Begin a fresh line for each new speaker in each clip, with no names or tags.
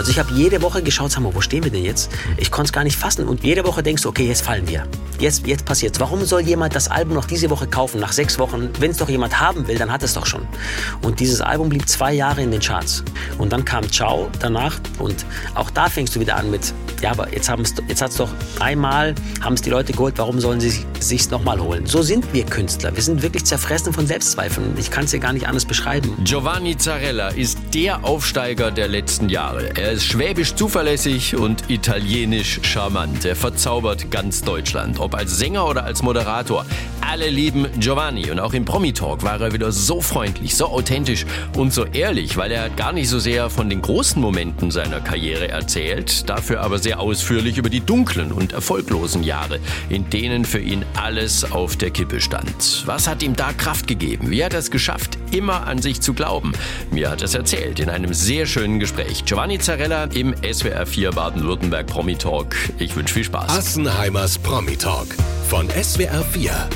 Also ich habe jede Woche geschaut, sag mal, wo stehen wir denn jetzt? Ich konnte es gar nicht fassen. Und jede Woche denkst du, okay, jetzt fallen wir. Jetzt, jetzt passiert's. Warum soll jemand das Album noch diese Woche kaufen, nach sechs Wochen? Wenn es doch jemand haben will, dann hat es doch schon. Und dieses Album blieb zwei Jahre in den Charts. Und dann kam Ciao danach. Und auch da fängst du wieder an mit, ja, aber jetzt, jetzt hat es doch einmal, haben es die Leute geholt, warum sollen sie sich nochmal holen? So sind wir Künstler. Wir sind wirklich zerfressen von Selbstzweifeln. Ich kann es dir gar nicht anders beschreiben.
Giovanni Zarella ist der Aufsteiger der letzten Jahre. Er ist schwäbisch zuverlässig und italienisch charmant. Er verzaubert ganz Deutschland. Ob als Sänger oder als Moderator. Alle lieben Giovanni. Und auch im Promi-Talk war er wieder so freundlich, so authentisch und so ehrlich, weil er gar nicht so sehr von den großen Momenten seiner Karriere erzählt, dafür aber sehr ausführlich über die dunklen und erfolglosen Jahre, in denen für ihn alles auf der Kippe stand. Was hat ihm da Kraft gegeben? Wie hat er es geschafft, immer an sich zu glauben? Mir hat er es erzählt in einem sehr schönen Gespräch. Giovanni Zarella im SWR 4 Baden-Württemberg Promi Talk. Ich wünsche viel Spaß.
Assenheimers Promi Talk von SWR 4.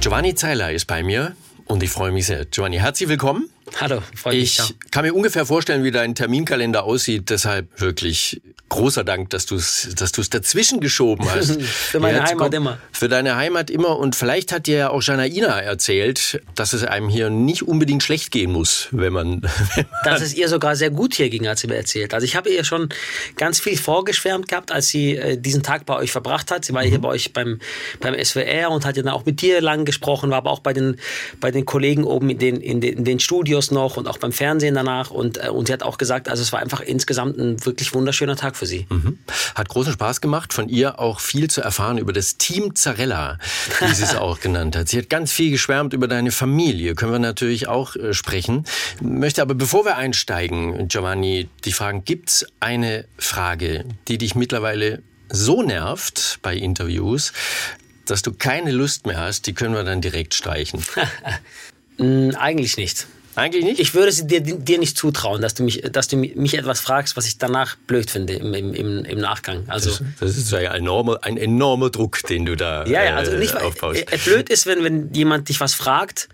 Giovanni Zeiler ist bei mir und ich freue mich sehr. Giovanni, herzlich willkommen.
Hallo, freue mich.
Ich ja. kann mir ungefähr vorstellen, wie dein Terminkalender aussieht. Deshalb wirklich großer Dank, dass du es dass du's dazwischen geschoben hast.
für meine ja, Heimat kommt, immer.
Für deine Heimat immer. Und vielleicht hat dir ja auch Janaina erzählt, dass es einem hier nicht unbedingt schlecht gehen muss, wenn man... Wenn man
dass es ihr sogar sehr gut hier ging, hat sie mir erzählt. Also ich habe ihr schon ganz viel vorgeschwärmt gehabt, als sie äh, diesen Tag bei euch verbracht hat. Sie war mhm. hier bei euch beim, beim SWR und hat ja dann auch mit dir lang gesprochen, war aber auch bei den, bei den Kollegen oben in den, in den, in den Studios noch und auch beim Fernsehen danach. Und, äh, und sie hat auch gesagt, also es war einfach insgesamt ein wirklich wunderschöner Tag für Sie.
Mhm. Hat großen Spaß gemacht, von ihr auch viel zu erfahren über das Team Zarella, wie sie es auch genannt hat. Sie hat ganz viel geschwärmt über deine Familie, können wir natürlich auch äh, sprechen. Möchte aber, bevor wir einsteigen, Giovanni, die fragen, gibt's eine Frage, die dich mittlerweile so nervt bei Interviews, dass du keine Lust mehr hast, die können wir dann direkt streichen.
Eigentlich nicht.
Eigentlich nicht?
Ich würde es dir, dir nicht zutrauen, dass du, mich, dass du mich etwas fragst, was ich danach blöd finde im, im, im Nachgang. Also,
das, das ist ein enormer, ein enormer Druck, den du da
ja, ja, also nicht, äh, aufbaust. Äh, blöd ist, wenn, wenn jemand dich was fragt,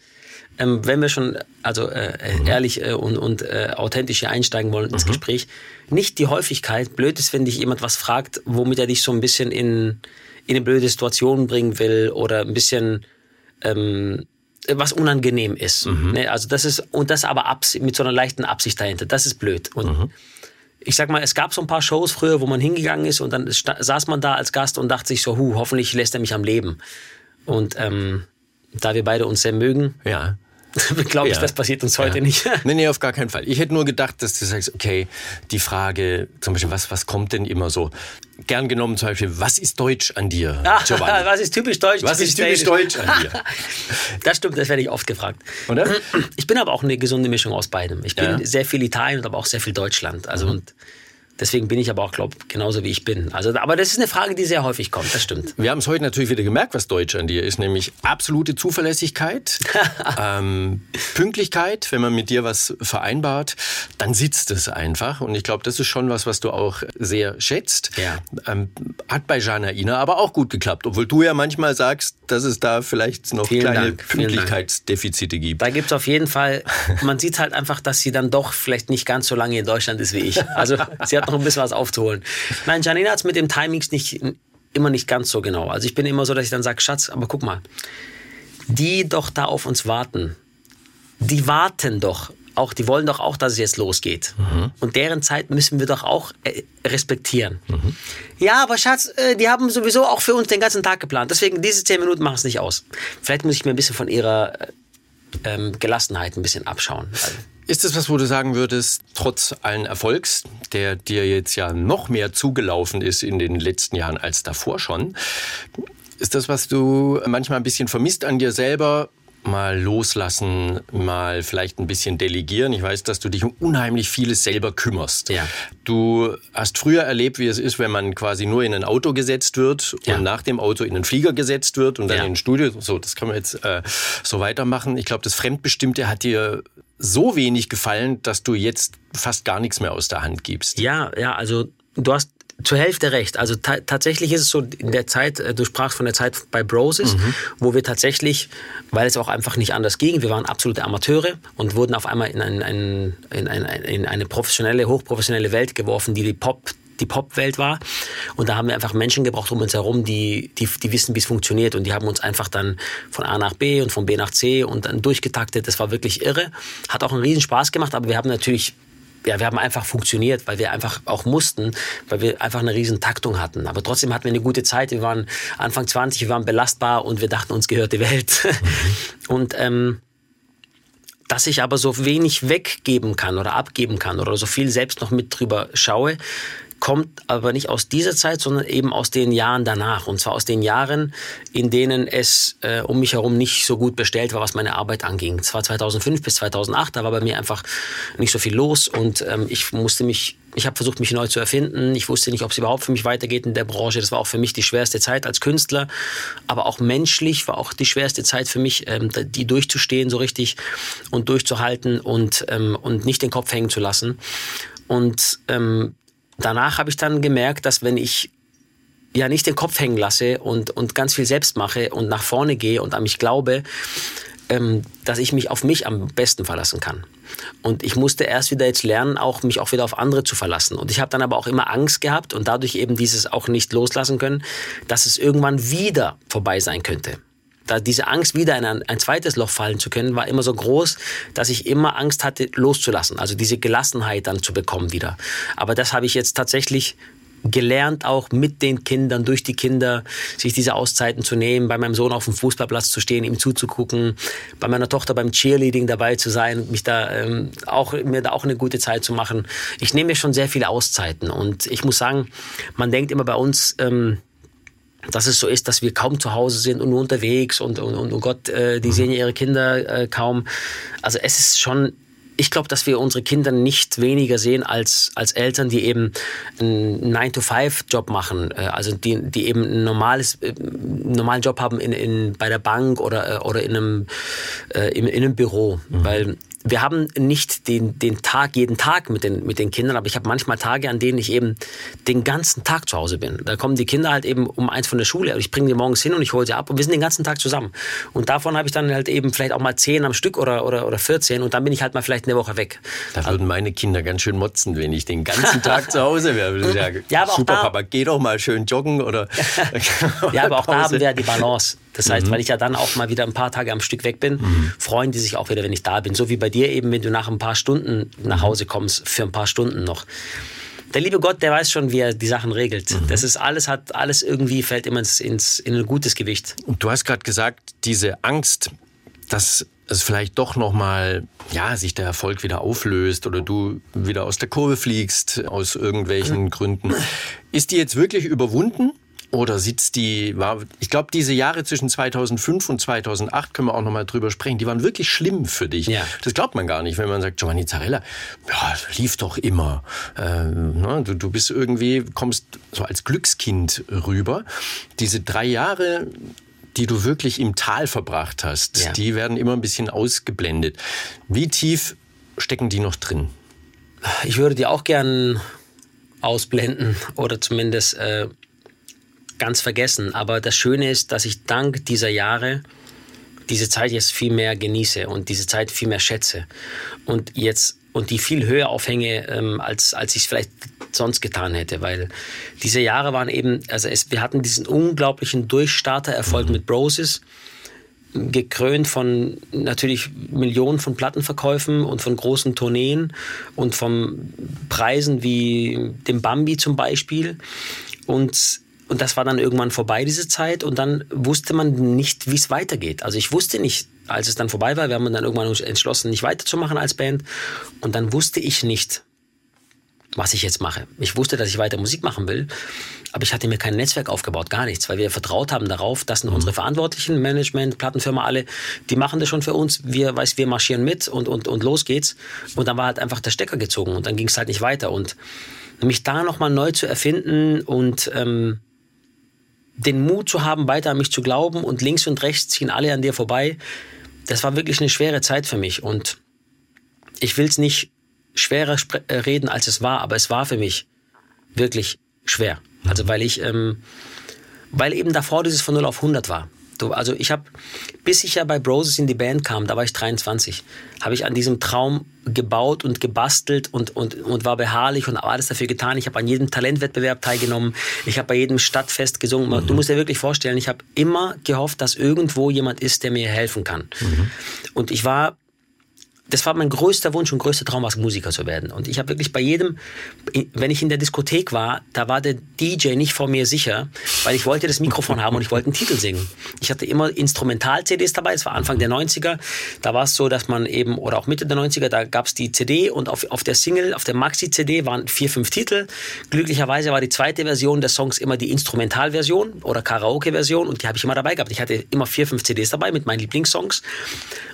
ähm, wenn wir schon also äh, mhm. ehrlich äh, und, und äh, authentisch hier einsteigen wollen ins mhm. Gespräch, nicht die Häufigkeit. Blöd ist, wenn dich jemand was fragt, womit er dich so ein bisschen in, in eine blöde Situation bringen will oder ein bisschen... Ähm, was unangenehm ist. Mhm. Ne? Also das ist, und das aber mit so einer leichten Absicht dahinter. Das ist blöd. Und mhm. ich sag mal, es gab so ein paar Shows früher, wo man hingegangen ist und dann saß man da als Gast und dachte sich so, hu, hoffentlich lässt er mich am Leben. Und ähm, da wir beide uns sehr mögen,
ja.
glaube ich, ja. das passiert uns heute ja. nicht.
nee, nee, auf gar keinen Fall. Ich hätte nur gedacht, dass du sagst, okay, die Frage, zum Beispiel, was, was kommt denn immer so? Gern genommen zum Beispiel, was ist Deutsch an dir,
Giovanni? was ist typisch Deutsch?
Was ist typisch Deutsch an dir?
das stimmt, das werde ich oft gefragt.
Oder?
Ich bin aber auch eine gesunde Mischung aus beidem. Ich bin ja. sehr viel Italien und aber auch sehr viel Deutschland. Also mhm. und Deswegen bin ich aber auch, glaube genauso wie ich bin. Also, aber das ist eine Frage, die sehr häufig kommt, das stimmt.
Wir haben es heute natürlich wieder gemerkt, was Deutsch an dir ist, nämlich absolute Zuverlässigkeit, ähm, Pünktlichkeit, wenn man mit dir was vereinbart, dann sitzt es einfach. Und ich glaube, das ist schon was, was du auch sehr schätzt.
Ja.
Ähm, hat bei Jana Ina aber auch gut geklappt, obwohl du ja manchmal sagst, dass es da vielleicht noch vielen kleine Dank, Pünktlichkeitsdefizite gibt.
Da gibt es auf jeden Fall, man sieht halt einfach, dass sie dann doch vielleicht nicht ganz so lange in Deutschland ist wie ich. Also sie hat noch ein bisschen was aufzuholen. Nein, Janina hat es mit dem Timings nicht, immer nicht ganz so genau. Also ich bin immer so, dass ich dann sage, Schatz, aber guck mal, die doch da auf uns warten, die warten doch auch, die wollen doch auch, dass es jetzt losgeht. Mhm. Und deren Zeit müssen wir doch auch äh, respektieren. Mhm. Ja, aber Schatz, äh, die haben sowieso auch für uns den ganzen Tag geplant. Deswegen, diese zehn Minuten machen es nicht aus. Vielleicht muss ich mir ein bisschen von ihrer äh, ähm, Gelassenheit ein bisschen abschauen.
Ist das was, wo du sagen würdest, trotz allen Erfolgs, der dir jetzt ja noch mehr zugelaufen ist in den letzten Jahren als davor schon, ist das, was du manchmal ein bisschen vermisst an dir selber? Mal loslassen, mal vielleicht ein bisschen delegieren. Ich weiß, dass du dich um unheimlich vieles selber kümmerst.
Ja.
Du hast früher erlebt, wie es ist, wenn man quasi nur in ein Auto gesetzt wird ja. und nach dem Auto in einen Flieger gesetzt wird und dann ja. in ein Studio. So, das kann man jetzt äh, so weitermachen. Ich glaube, das Fremdbestimmte hat dir so wenig gefallen, dass du jetzt fast gar nichts mehr aus der Hand gibst.
Ja, ja, also du hast zur Hälfte recht. Also ta tatsächlich ist es so, in der Zeit, äh, du sprachst von der Zeit bei Broses, mhm. wo wir tatsächlich, weil es auch einfach nicht anders ging, wir waren absolute Amateure und wurden auf einmal in, ein, ein, in, ein, in eine professionelle, hochprofessionelle Welt geworfen, die die Pop die Popwelt war. Und da haben wir einfach Menschen gebraucht um uns herum, die, die, die wissen, wie es funktioniert. Und die haben uns einfach dann von A nach B und von B nach C und dann durchgetaktet. Das war wirklich irre. Hat auch einen riesen Spaß gemacht, aber wir haben natürlich ja, wir haben einfach funktioniert, weil wir einfach auch mussten, weil wir einfach eine riesen Taktung hatten. Aber trotzdem hatten wir eine gute Zeit. Wir waren Anfang 20, wir waren belastbar und wir dachten, uns gehört die Welt. Mhm. Und ähm, dass ich aber so wenig weggeben kann oder abgeben kann oder so viel selbst noch mit drüber schaue, kommt aber nicht aus dieser Zeit, sondern eben aus den Jahren danach. Und zwar aus den Jahren, in denen es äh, um mich herum nicht so gut bestellt war, was meine Arbeit anging. Zwar 2005 bis 2008, da war bei mir einfach nicht so viel los und ähm, ich musste mich ich habe versucht, mich neu zu erfinden. Ich wusste nicht, ob es überhaupt für mich weitergeht in der Branche. Das war auch für mich die schwerste Zeit als Künstler. Aber auch menschlich war auch die schwerste Zeit für mich, ähm, die durchzustehen so richtig und durchzuhalten und, ähm, und nicht den Kopf hängen zu lassen. Und ähm, danach habe ich dann gemerkt, dass wenn ich ja nicht den Kopf hängen lasse und, und ganz viel selbst mache und nach vorne gehe und an mich glaube, ähm, dass ich mich auf mich am besten verlassen kann. Und ich musste erst wieder jetzt lernen, auch mich auch wieder auf andere zu verlassen. Und ich habe dann aber auch immer Angst gehabt und dadurch eben dieses auch nicht loslassen können, dass es irgendwann wieder vorbei sein könnte da diese Angst, wieder in ein, ein, zweites Loch fallen zu können, war immer so groß, dass ich immer Angst hatte, loszulassen. Also diese Gelassenheit dann zu bekommen wieder. Aber das habe ich jetzt tatsächlich gelernt, auch mit den Kindern, durch die Kinder, sich diese Auszeiten zu nehmen, bei meinem Sohn auf dem Fußballplatz zu stehen, ihm zuzugucken, bei meiner Tochter beim Cheerleading dabei zu sein, mich da ähm, auch mir da auch eine gute Zeit zu machen. Ich nehme mir schon sehr viele Auszeiten und ich muss sagen, man denkt immer bei uns, ähm, dass es so ist, dass wir kaum zu Hause sind und nur unterwegs und, und, und, oh Gott, äh, die mhm. sehen ja ihre Kinder äh, kaum. Also es ist schon ich glaube, dass wir unsere Kinder nicht weniger sehen als, als Eltern, die eben einen 9-to-5-Job machen, äh, also die, die eben ein normales, äh, normalen Job haben in, in, bei der Bank oder, äh, oder in, einem, in, in einem Büro. Mhm. Weil wir haben nicht den, den Tag, jeden Tag mit den, mit den Kindern, aber ich habe manchmal Tage, an denen ich eben den ganzen Tag zu Hause bin. Da kommen die Kinder halt eben um eins von der Schule, und ich bringe die morgens hin und ich hole sie ab und wir sind den ganzen Tag zusammen. Und davon habe ich dann halt eben vielleicht auch mal zehn am Stück oder, oder, oder 14 und dann bin ich halt mal vielleicht eine Woche weg.
Da würden also, meine Kinder ganz schön motzen, wenn ich den ganzen Tag zu Hause wäre. Ja, aber Super, da, Papa, geh doch mal schön joggen oder.
ja, aber auch da haben wir ja die Balance. Das heißt, mhm. weil ich ja dann auch mal wieder ein paar Tage am Stück weg bin, mhm. freuen die sich auch wieder, wenn ich da bin. So wie bei dir eben, wenn du nach ein paar Stunden nach Hause kommst, für ein paar Stunden noch. Der liebe Gott, der weiß schon, wie er die Sachen regelt. Mhm. Das ist alles, hat alles irgendwie fällt immer ins, ins in ein gutes Gewicht.
Und du hast gerade gesagt, diese Angst, dass es vielleicht doch noch mal ja sich der Erfolg wieder auflöst oder du wieder aus der Kurve fliegst aus irgendwelchen. Gründen, ist die jetzt wirklich überwunden? Oder sitzt die, war, ich glaube, diese Jahre zwischen 2005 und 2008 können wir auch nochmal drüber sprechen. Die waren wirklich schlimm für dich. Ja. Das glaubt man gar nicht, wenn man sagt, Giovanni Zarella, ja, lief doch immer. Ähm, ne, du, du bist irgendwie, kommst so als Glückskind rüber. Diese drei Jahre, die du wirklich im Tal verbracht hast, ja. die werden immer ein bisschen ausgeblendet. Wie tief stecken die noch drin?
Ich würde die auch gern ausblenden oder zumindest äh, ganz vergessen. Aber das Schöne ist, dass ich dank dieser Jahre diese Zeit jetzt viel mehr genieße und diese Zeit viel mehr schätze und jetzt und die viel höher aufhänge, ähm, als, als ich es vielleicht sonst getan hätte, weil diese Jahre waren eben, also es, wir hatten diesen unglaublichen Durchstarter-Erfolg mhm. mit Broses, gekrönt von natürlich Millionen von Plattenverkäufen und von großen Tourneen und von Preisen wie dem Bambi zum Beispiel. Und und das war dann irgendwann vorbei, diese Zeit. Und dann wusste man nicht, wie es weitergeht. Also ich wusste nicht, als es dann vorbei war, wir haben dann irgendwann entschlossen, nicht weiterzumachen als Band. Und dann wusste ich nicht, was ich jetzt mache. Ich wusste, dass ich weiter Musik machen will, aber ich hatte mir kein Netzwerk aufgebaut, gar nichts, weil wir vertraut haben darauf, dass mhm. unsere Verantwortlichen, Management, Plattenfirma, alle, die machen das schon für uns. Wir, weiß, wir marschieren mit und, und, und los geht's. Und dann war halt einfach der Stecker gezogen und dann ging es halt nicht weiter. Und mich da nochmal neu zu erfinden und ähm, den Mut zu haben, weiter an mich zu glauben und links und rechts ziehen alle an dir vorbei, das war wirklich eine schwere Zeit für mich und ich will es nicht schwerer äh, reden, als es war, aber es war für mich wirklich schwer. Also weil ich, ähm, weil eben davor dieses von 0 auf 100 war. Also ich habe, bis ich ja bei Broses in die Band kam, da war ich 23, habe ich an diesem Traum gebaut und gebastelt und, und, und war beharrlich und alles dafür getan. Ich habe an jedem Talentwettbewerb teilgenommen. Ich habe bei jedem Stadtfest gesungen. Mhm. Du musst dir wirklich vorstellen, ich habe immer gehofft, dass irgendwo jemand ist, der mir helfen kann. Mhm. Und ich war das war mein größter Wunsch und größter Traum, als Musiker zu werden. Und ich habe wirklich bei jedem, wenn ich in der Diskothek war, da war der DJ nicht vor mir sicher, weil ich wollte das Mikrofon haben und ich wollte einen Titel singen. Ich hatte immer Instrumental-CDs dabei, es war Anfang der 90er. Da war es so, dass man eben, oder auch Mitte der 90er, da gab es die CD und auf, auf der Single, auf der Maxi-CD waren vier, fünf Titel. Glücklicherweise war die zweite Version des Songs immer die Instrumentalversion oder Karaoke-Version und die habe ich immer dabei gehabt. Ich hatte immer vier, fünf CDs dabei mit meinen Lieblingssongs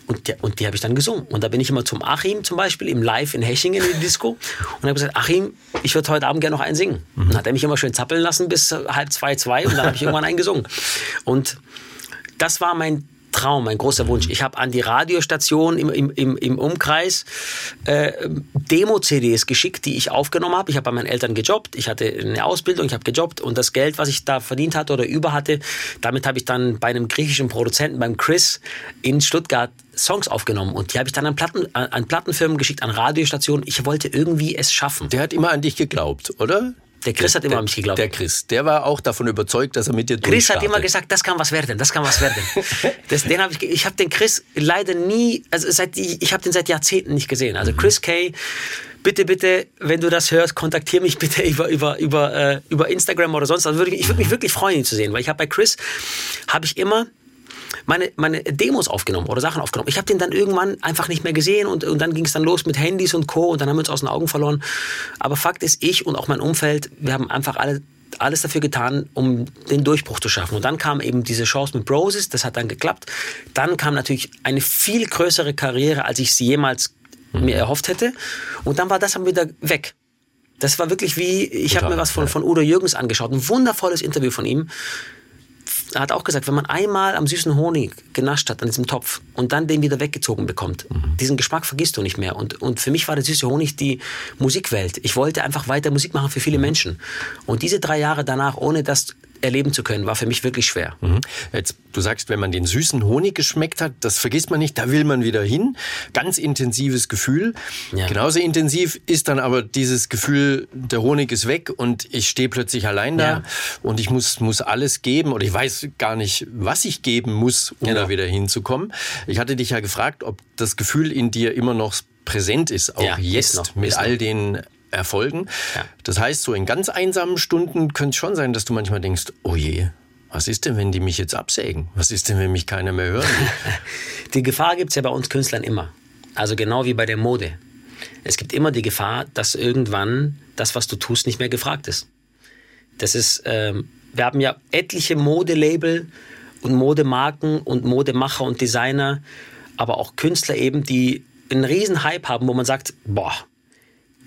und, die, und die habe ich dann gesungen. Und da bin ich immer zum Achim zum Beispiel im Live in Hechingen in die Disco und habe gesagt, Achim, ich würde heute Abend gerne noch einen singen. Mhm. Dann hat er mich immer schön zappeln lassen bis halb zwei, zwei und dann habe ich irgendwann einen gesungen. Und das war mein Traum, mein großer Wunsch. Ich habe an die Radiostation im, im, im, Umkreis äh, Demo-CDs geschickt, die ich aufgenommen habe. Ich habe bei meinen Eltern gejobbt, ich hatte eine Ausbildung, ich habe gejobbt und das Geld, was ich da verdient hatte oder über hatte, damit habe ich dann bei einem griechischen Produzenten, beim Chris in Stuttgart Songs aufgenommen und die habe ich dann an, Platten, an Plattenfirmen geschickt, an Radiostationen. Ich wollte irgendwie es schaffen.
Der hat immer an dich geglaubt, oder?
Der Chris hat immer an mich geglaubt.
Der Chris, der war auch davon überzeugt, dass er mit dir
Chris hat immer gesagt, das kann was werden, das kann was werden. das, den hab ich ich habe den Chris leider nie, also seit ich, habe den seit Jahrzehnten nicht gesehen. Also mhm. Chris Kay, bitte, bitte, wenn du das hörst, kontaktiere mich bitte über über über äh, über Instagram oder sonst. Also würde ich, ich würde mich wirklich freuen, ihn zu sehen, weil ich habe bei Chris habe ich immer meine, meine Demos aufgenommen oder Sachen aufgenommen. Ich habe den dann irgendwann einfach nicht mehr gesehen und, und dann ging es dann los mit Handys und Co. und dann haben wir uns aus den Augen verloren. Aber Fakt ist, ich und auch mein Umfeld, wir haben einfach alle alles dafür getan, um den Durchbruch zu schaffen. Und dann kam eben diese Chance mit Broses, das hat dann geklappt. Dann kam natürlich eine viel größere Karriere, als ich sie jemals mhm. mir erhofft hätte. Und dann war das dann wieder weg. Das war wirklich wie, ich habe mir was von, von Udo Jürgens angeschaut, ein wundervolles Interview von ihm hat auch gesagt, wenn man einmal am süßen Honig genascht hat an diesem Topf und dann den wieder weggezogen bekommt, mhm. diesen Geschmack vergisst du nicht mehr. Und, und für mich war der süße Honig die Musikwelt. Ich wollte einfach weiter Musik machen für viele mhm. Menschen. Und diese drei Jahre danach, ohne das erleben zu können, war für mich wirklich schwer. Mhm.
Jetzt, du sagst, wenn man den süßen Honig geschmeckt hat, das vergisst man nicht, da will man wieder hin. Ganz intensives Gefühl. Ja. Genauso intensiv ist dann aber dieses Gefühl, der Honig ist weg und ich stehe plötzlich allein da ja. und ich muss, muss alles geben oder ich weiß gar nicht, was ich geben muss, um genau. da wieder hinzukommen. Ich hatte dich ja gefragt, ob das Gefühl in dir immer noch präsent ist, auch ja, jetzt ist noch, mit all den erfolgen. Ja. Das heißt, so in ganz einsamen Stunden könnte es schon sein, dass du manchmal denkst, oh je, was ist denn, wenn die mich jetzt absägen? Was ist denn, wenn mich keiner mehr hört?
die Gefahr gibt es ja bei uns Künstlern immer. Also genau wie bei der Mode. Es gibt immer die Gefahr, dass irgendwann das, was du tust, nicht mehr gefragt ist. Das ist, ähm, wir haben ja etliche Modelabel und Modemarken und Modemacher und Designer, aber auch Künstler eben, die einen riesen Hype haben, wo man sagt, boah,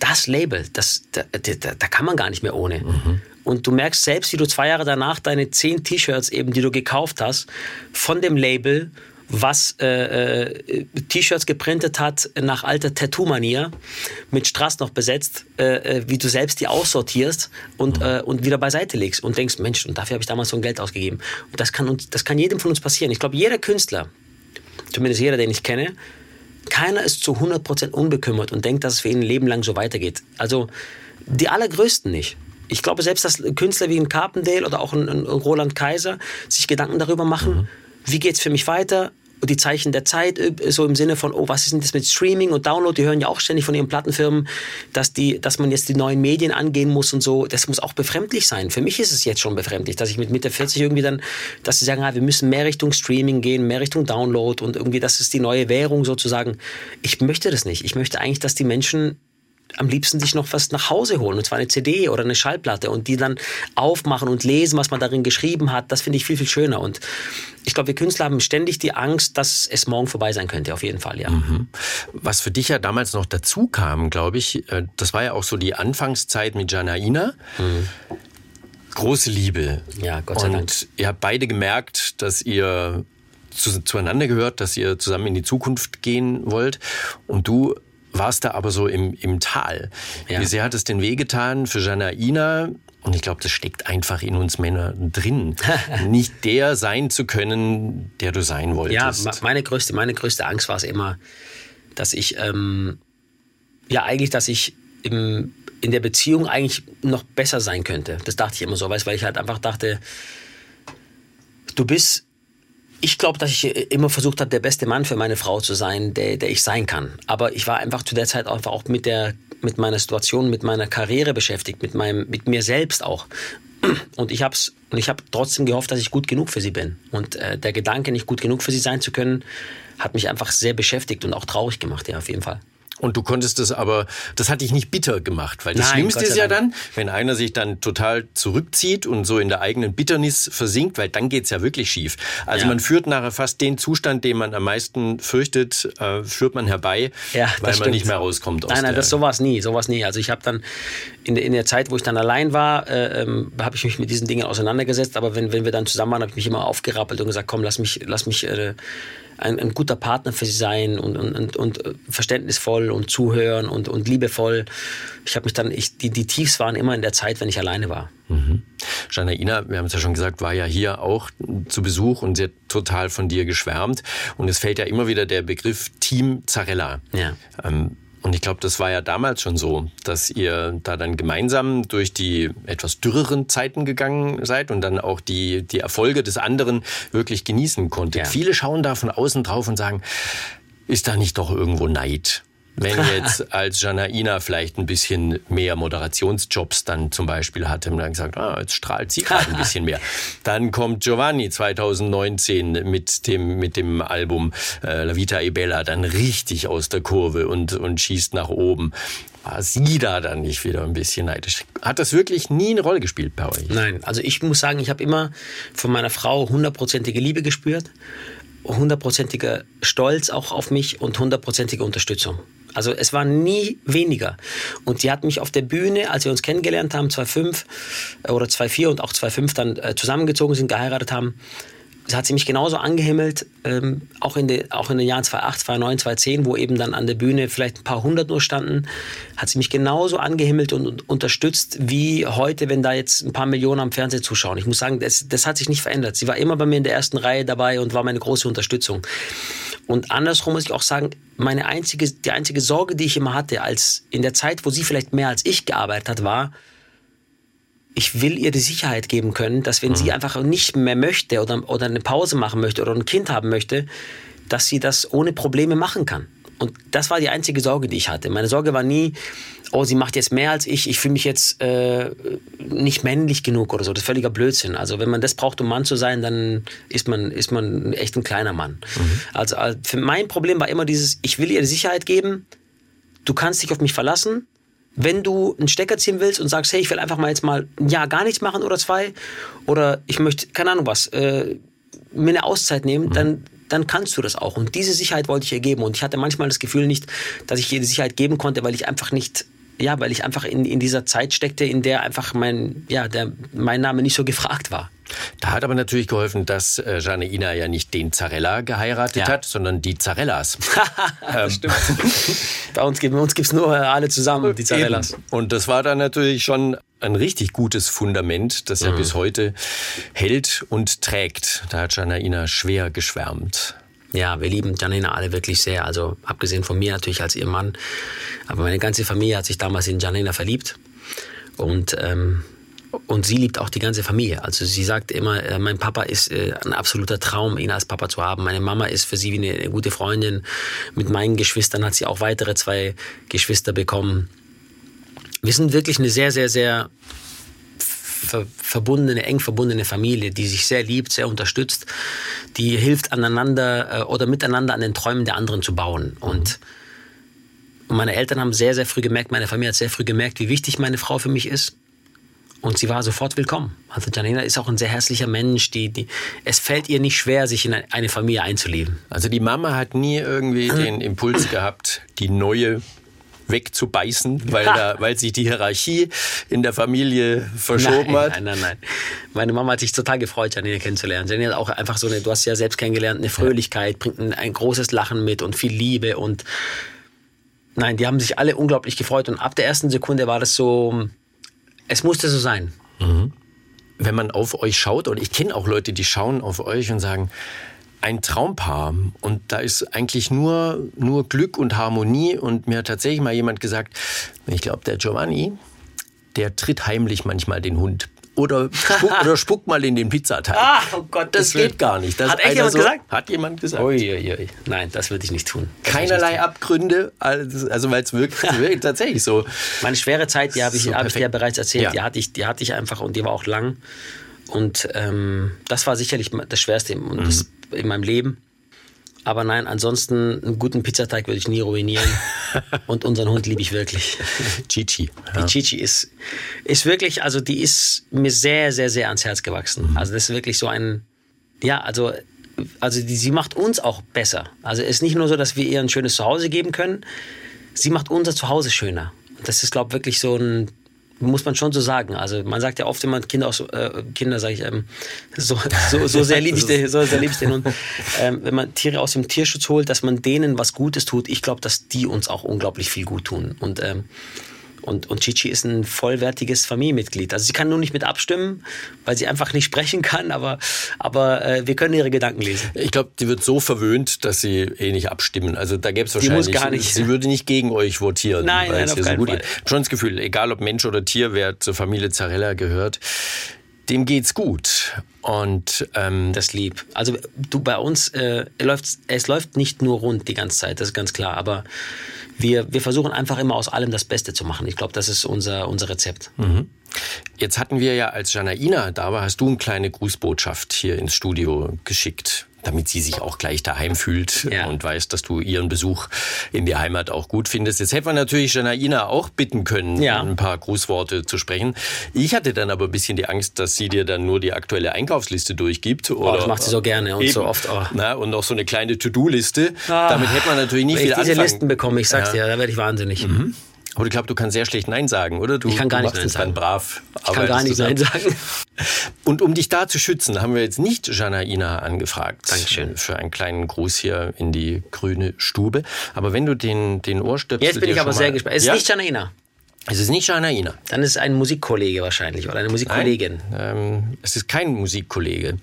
das Label, das, da, da, da kann man gar nicht mehr ohne. Mhm. Und du merkst selbst, wie du zwei Jahre danach deine zehn T-Shirts eben, die du gekauft hast, von dem Label, was äh, äh, T-Shirts geprintet hat nach alter Tattoo-Manier, mit Strass noch besetzt, äh, äh, wie du selbst die aussortierst und, mhm. äh, und wieder beiseite legst und denkst, Mensch, und dafür habe ich damals so ein Geld ausgegeben. Und das kann, uns, das kann jedem von uns passieren. Ich glaube, jeder Künstler, zumindest jeder, den ich kenne, keiner ist zu 100% unbekümmert und denkt, dass es für ihn ein Leben lang so weitergeht. Also die allergrößten nicht. Ich glaube selbst, dass Künstler wie ein Carpendale oder auch ein, ein Roland Kaiser sich Gedanken darüber machen, mhm. wie es für mich weiter, die Zeichen der Zeit, äh, so im Sinne von, oh, was ist denn das mit Streaming und Download? Die hören ja auch ständig von ihren Plattenfirmen, dass, die, dass man jetzt die neuen Medien angehen muss und so. Das muss auch befremdlich sein. Für mich ist es jetzt schon befremdlich, dass ich mit Mitte 40 irgendwie dann, dass sie sagen, ah, wir müssen mehr Richtung Streaming gehen, mehr Richtung Download und irgendwie, das ist die neue Währung sozusagen. Ich möchte das nicht. Ich möchte eigentlich, dass die Menschen am liebsten sich noch was nach Hause holen, und zwar eine CD oder eine Schallplatte und die dann aufmachen und lesen, was man darin geschrieben hat. Das finde ich viel, viel schöner. Und ich glaube, wir Künstler haben ständig die Angst, dass es morgen vorbei sein könnte, auf jeden Fall, ja. Mhm.
Was für dich ja damals noch dazu kam, glaube ich, äh, das war ja auch so die Anfangszeit mit Janaina. Mhm. Große Liebe.
Ja, Gott sei Dank.
Und ihr habt beide gemerkt, dass ihr zu, zueinander gehört, dass ihr zusammen in die Zukunft gehen wollt. Und du warst da aber so im, im Tal. Ja. Wie sehr hat es denn wehgetan für Janaina, Und ich glaube, das steckt einfach in uns Männern drin, nicht der sein zu können, der du sein wolltest.
Ja, meine größte, meine größte Angst war es immer, dass ich, ähm, ja, eigentlich, dass ich im, in der Beziehung eigentlich noch besser sein könnte. Das dachte ich immer so, weißt, weil ich halt einfach dachte, du bist ich glaube, dass ich immer versucht habe, der beste Mann für meine Frau zu sein, der, der ich sein kann. Aber ich war einfach zu der Zeit einfach auch mit der, mit meiner Situation, mit meiner Karriere beschäftigt, mit meinem, mit mir selbst auch. Und ich habe und ich habe trotzdem gehofft, dass ich gut genug für sie bin. Und äh, der Gedanke, nicht gut genug für sie sein zu können, hat mich einfach sehr beschäftigt und auch traurig gemacht, ja, auf jeden Fall.
Und du konntest das aber, das hat dich nicht bitter gemacht, weil das Nein, Schlimmste ist ja dann, wenn einer sich dann total zurückzieht und so in der eigenen Bitternis versinkt, weil dann geht's ja wirklich schief. Also ja. man führt nachher fast den Zustand, den man am meisten fürchtet, äh, führt man herbei, ja, weil man stimmt. nicht mehr rauskommt.
Aus nein, nein, das sowas nie, sowas nie. Also ich habe dann in, in der Zeit, wo ich dann allein war, äh, ähm, habe ich mich mit diesen Dingen auseinandergesetzt. Aber wenn, wenn wir dann zusammen waren, habe ich mich immer aufgerappelt und gesagt, komm, lass mich, lass mich äh, ein, ein, guter Partner für sie sein und, und, und, verständnisvoll und zuhören und, und liebevoll. Ich habe mich dann, ich, die, die Tiefs waren immer in der Zeit, wenn ich alleine war.
Mhm. Janaina, wir haben es ja schon gesagt, war ja hier auch zu Besuch und sie hat total von dir geschwärmt. Und es fällt ja immer wieder der Begriff Team Zarella. Ja. Ähm, und ich glaube, das war ja damals schon so, dass ihr da dann gemeinsam durch die etwas dürreren Zeiten gegangen seid und dann auch die, die Erfolge des anderen wirklich genießen konntet. Ja. Viele schauen da von außen drauf und sagen, ist da nicht doch irgendwo Neid? Wenn jetzt als Janaina vielleicht ein bisschen mehr Moderationsjobs dann zum Beispiel hatte und dann gesagt, ah, jetzt strahlt sie gerade ein bisschen mehr. Dann kommt Giovanni 2019 mit dem, mit dem Album äh, La Vita e Bella dann richtig aus der Kurve und, und schießt nach oben. War sie da dann nicht wieder ein bisschen neidisch? Hat das wirklich nie eine Rolle gespielt bei euch?
Nein, also ich muss sagen, ich habe immer von meiner Frau hundertprozentige Liebe gespürt hundertprozentiger Stolz auch auf mich und hundertprozentige Unterstützung. Also es war nie weniger. Und sie hat mich auf der Bühne, als wir uns kennengelernt haben, 2005 äh, oder 2004 und auch 2005 dann äh, zusammengezogen sind, geheiratet haben, hat sie mich genauso angehimmelt, ähm, auch, in de, auch in den Jahren 2008, 2009, 2010, wo eben dann an der Bühne vielleicht ein paar hundert nur standen, hat sie mich genauso angehimmelt und, und unterstützt wie heute, wenn da jetzt ein paar Millionen am Fernsehen zuschauen. Ich muss sagen, das, das hat sich nicht verändert. Sie war immer bei mir in der ersten Reihe dabei und war meine große Unterstützung. Und andersrum muss ich auch sagen, meine einzige, die einzige Sorge, die ich immer hatte, als in der Zeit, wo sie vielleicht mehr als ich gearbeitet hat, war, ich will ihr die Sicherheit geben können, dass wenn mhm. sie einfach nicht mehr möchte oder, oder eine Pause machen möchte oder ein Kind haben möchte, dass sie das ohne Probleme machen kann. Und das war die einzige Sorge, die ich hatte. Meine Sorge war nie, oh, sie macht jetzt mehr als ich, ich fühle mich jetzt äh, nicht männlich genug oder so. Das ist völliger Blödsinn. Also wenn man das braucht, um Mann zu sein, dann ist man, ist man echt ein kleiner Mann. Mhm. Also, also für mein Problem war immer dieses, ich will ihr die Sicherheit geben, du kannst dich auf mich verlassen. Wenn du einen Stecker ziehen willst und sagst, hey, ich will einfach mal jetzt mal ein Jahr gar nichts machen oder zwei, oder ich möchte, keine Ahnung was, äh, mir eine Auszeit nehmen, mhm. dann dann kannst du das auch. Und diese Sicherheit wollte ich ihr geben. Und ich hatte manchmal das Gefühl nicht, dass ich ihr die Sicherheit geben konnte, weil ich einfach nicht ja, weil ich einfach in, in dieser Zeit steckte, in der einfach mein, ja, der, mein Name nicht so gefragt war.
Da hat aber natürlich geholfen, dass äh, Ina ja nicht den Zarella geheiratet ja. hat, sondern die Zarellas.
ähm. Stimmt. bei uns, gibt es nur alle zusammen, die Zarellas.
Eben. Und das war dann natürlich schon ein richtig gutes Fundament, das ja mhm. bis heute hält und trägt. Da hat Ina schwer geschwärmt.
Ja, wir lieben Janina alle wirklich sehr. Also abgesehen von mir natürlich als ihr Mann. Aber meine ganze Familie hat sich damals in Janina verliebt. Und, ähm, und sie liebt auch die ganze Familie. Also sie sagt immer, äh, mein Papa ist äh, ein absoluter Traum, ihn als Papa zu haben. Meine Mama ist für sie wie eine, eine gute Freundin. Mit meinen Geschwistern hat sie auch weitere zwei Geschwister bekommen. Wir sind wirklich eine sehr, sehr, sehr ver verbundene, eng verbundene Familie, die sich sehr liebt, sehr unterstützt, die hilft aneinander äh, oder miteinander an den Träumen der anderen zu bauen. Und meine Eltern haben sehr, sehr früh gemerkt, meine Familie hat sehr früh gemerkt, wie wichtig meine Frau für mich ist. Und sie war sofort willkommen. Also Janina ist auch ein sehr herzlicher Mensch. Die, die, es fällt ihr nicht schwer, sich in eine Familie einzuleben.
Also die Mama hat nie irgendwie den Impuls gehabt, die neue wegzubeißen, weil, da, weil sich die Hierarchie in der Familie verschoben
nein,
hat?
Nein, nein, nein. Meine Mama hat sich total gefreut, Janine kennenzulernen. Janine hat auch einfach so eine, du hast sie ja selbst kennengelernt, eine Fröhlichkeit, bringt ein, ein großes Lachen mit und viel Liebe und nein, die haben sich alle unglaublich gefreut und ab der ersten Sekunde war das so, es musste so sein.
Mhm. Wenn man auf euch schaut, und ich kenne auch Leute, die schauen auf euch und sagen, ein Traumpaar und da ist eigentlich nur, nur Glück und Harmonie und mir hat tatsächlich mal jemand gesagt, ich glaube, der Giovanni, der tritt heimlich manchmal den Hund oder, spuck, oder spuck mal in den Pizzateig.
Ah, oh Gott,
das geht gar nicht. Das
hat echt jemand so, gesagt?
Hat jemand gesagt.
Ui, ui, ui. Nein, das würde ich nicht tun.
Das Keinerlei
nicht
tun. Abgründe, also, also weil es wirklich, wirklich tatsächlich so.
Meine schwere Zeit, die habe ich, so hab ich dir ja bereits erzählt, ja. die, hatte ich, die hatte ich einfach und die war auch lang. Und ähm, das war sicherlich das Schwerste in, mhm. das, in meinem Leben. Aber nein, ansonsten einen guten Pizzateig würde ich nie ruinieren. Und unseren Hund liebe ich wirklich.
Chichi.
Ja. Die Chichi ist, ist wirklich, also die ist mir sehr, sehr, sehr ans Herz gewachsen. Mhm. Also das ist wirklich so ein, ja, also, also die, sie macht uns auch besser. Also es ist nicht nur so, dass wir ihr ein schönes Zuhause geben können, sie macht unser Zuhause schöner. Das ist, glaube ich, wirklich so ein muss man schon so sagen. Also man sagt ja oft immer Kinder aus äh, Kinder sage ich ähm, so, so, so sehr liebe ich den, so sehr lieb ich den Hund. Ähm, wenn man Tiere aus dem Tierschutz holt, dass man denen was Gutes tut, ich glaube, dass die uns auch unglaublich viel gut tun. Und ähm, und, und Chichi ist ein vollwertiges Familienmitglied. Also sie kann nur nicht mit abstimmen, weil sie einfach nicht sprechen kann, aber, aber äh, wir können ihre Gedanken lesen.
Ich glaube, die wird so verwöhnt, dass sie eh nicht abstimmen. Also da gäbe es wahrscheinlich.
Die muss gar nicht.
Sie würde nicht gegen euch votieren.
Nein,
weil
nein, auf
es
keinen
so gut
Fall.
geht. Schon das Gefühl, egal ob Mensch oder Tier, wer zur Familie Zarella gehört, dem geht's gut. Und ähm,
das lieb. Also du bei uns äh, läuft es läuft nicht nur rund die ganze Zeit, das ist ganz klar. Aber wir, wir versuchen einfach immer aus allem das Beste zu machen. Ich glaube, das ist unser, unser Rezept.
Mhm. Jetzt hatten wir ja, als Janaina da war, hast du eine kleine Grußbotschaft hier ins Studio geschickt damit sie sich auch gleich daheim fühlt ja. und weiß, dass du ihren Besuch in die Heimat auch gut findest. Jetzt hätten wir natürlich Janaina auch bitten können, ja. ein paar Grußworte zu sprechen. Ich hatte dann aber ein bisschen die Angst, dass sie dir dann nur die aktuelle Einkaufsliste durchgibt.
Oder, oh, das macht sie so gerne und eben, so oft. Oh.
Na, und noch so eine kleine To-Do-Liste. Ah, Damit hätte man natürlich nicht viel
anfangen. Wenn ich diese Listen bekomme, ich sag's ja. dir, da werde ich wahnsinnig.
Mhm. Aber ich glaube, du kannst sehr schlecht Nein sagen, oder? Du,
ich kann gar
nicht
Nein sagen.
Brav.
Ich kann gar nicht Nein sagen.
Und um dich da zu schützen, haben wir jetzt nicht Janaina angefragt.
Dankeschön.
Für einen kleinen Gruß hier in die grüne Stube. Aber wenn du den, den Ohrstöpsel.
Jetzt bin ich aber sehr gespannt. Es ist ja? nicht Janaina.
Es ist nicht Janaina.
Dann ist es ein Musikkollege wahrscheinlich oder eine Musikkollegin.
Nein, ähm, es ist kein Musikkollege.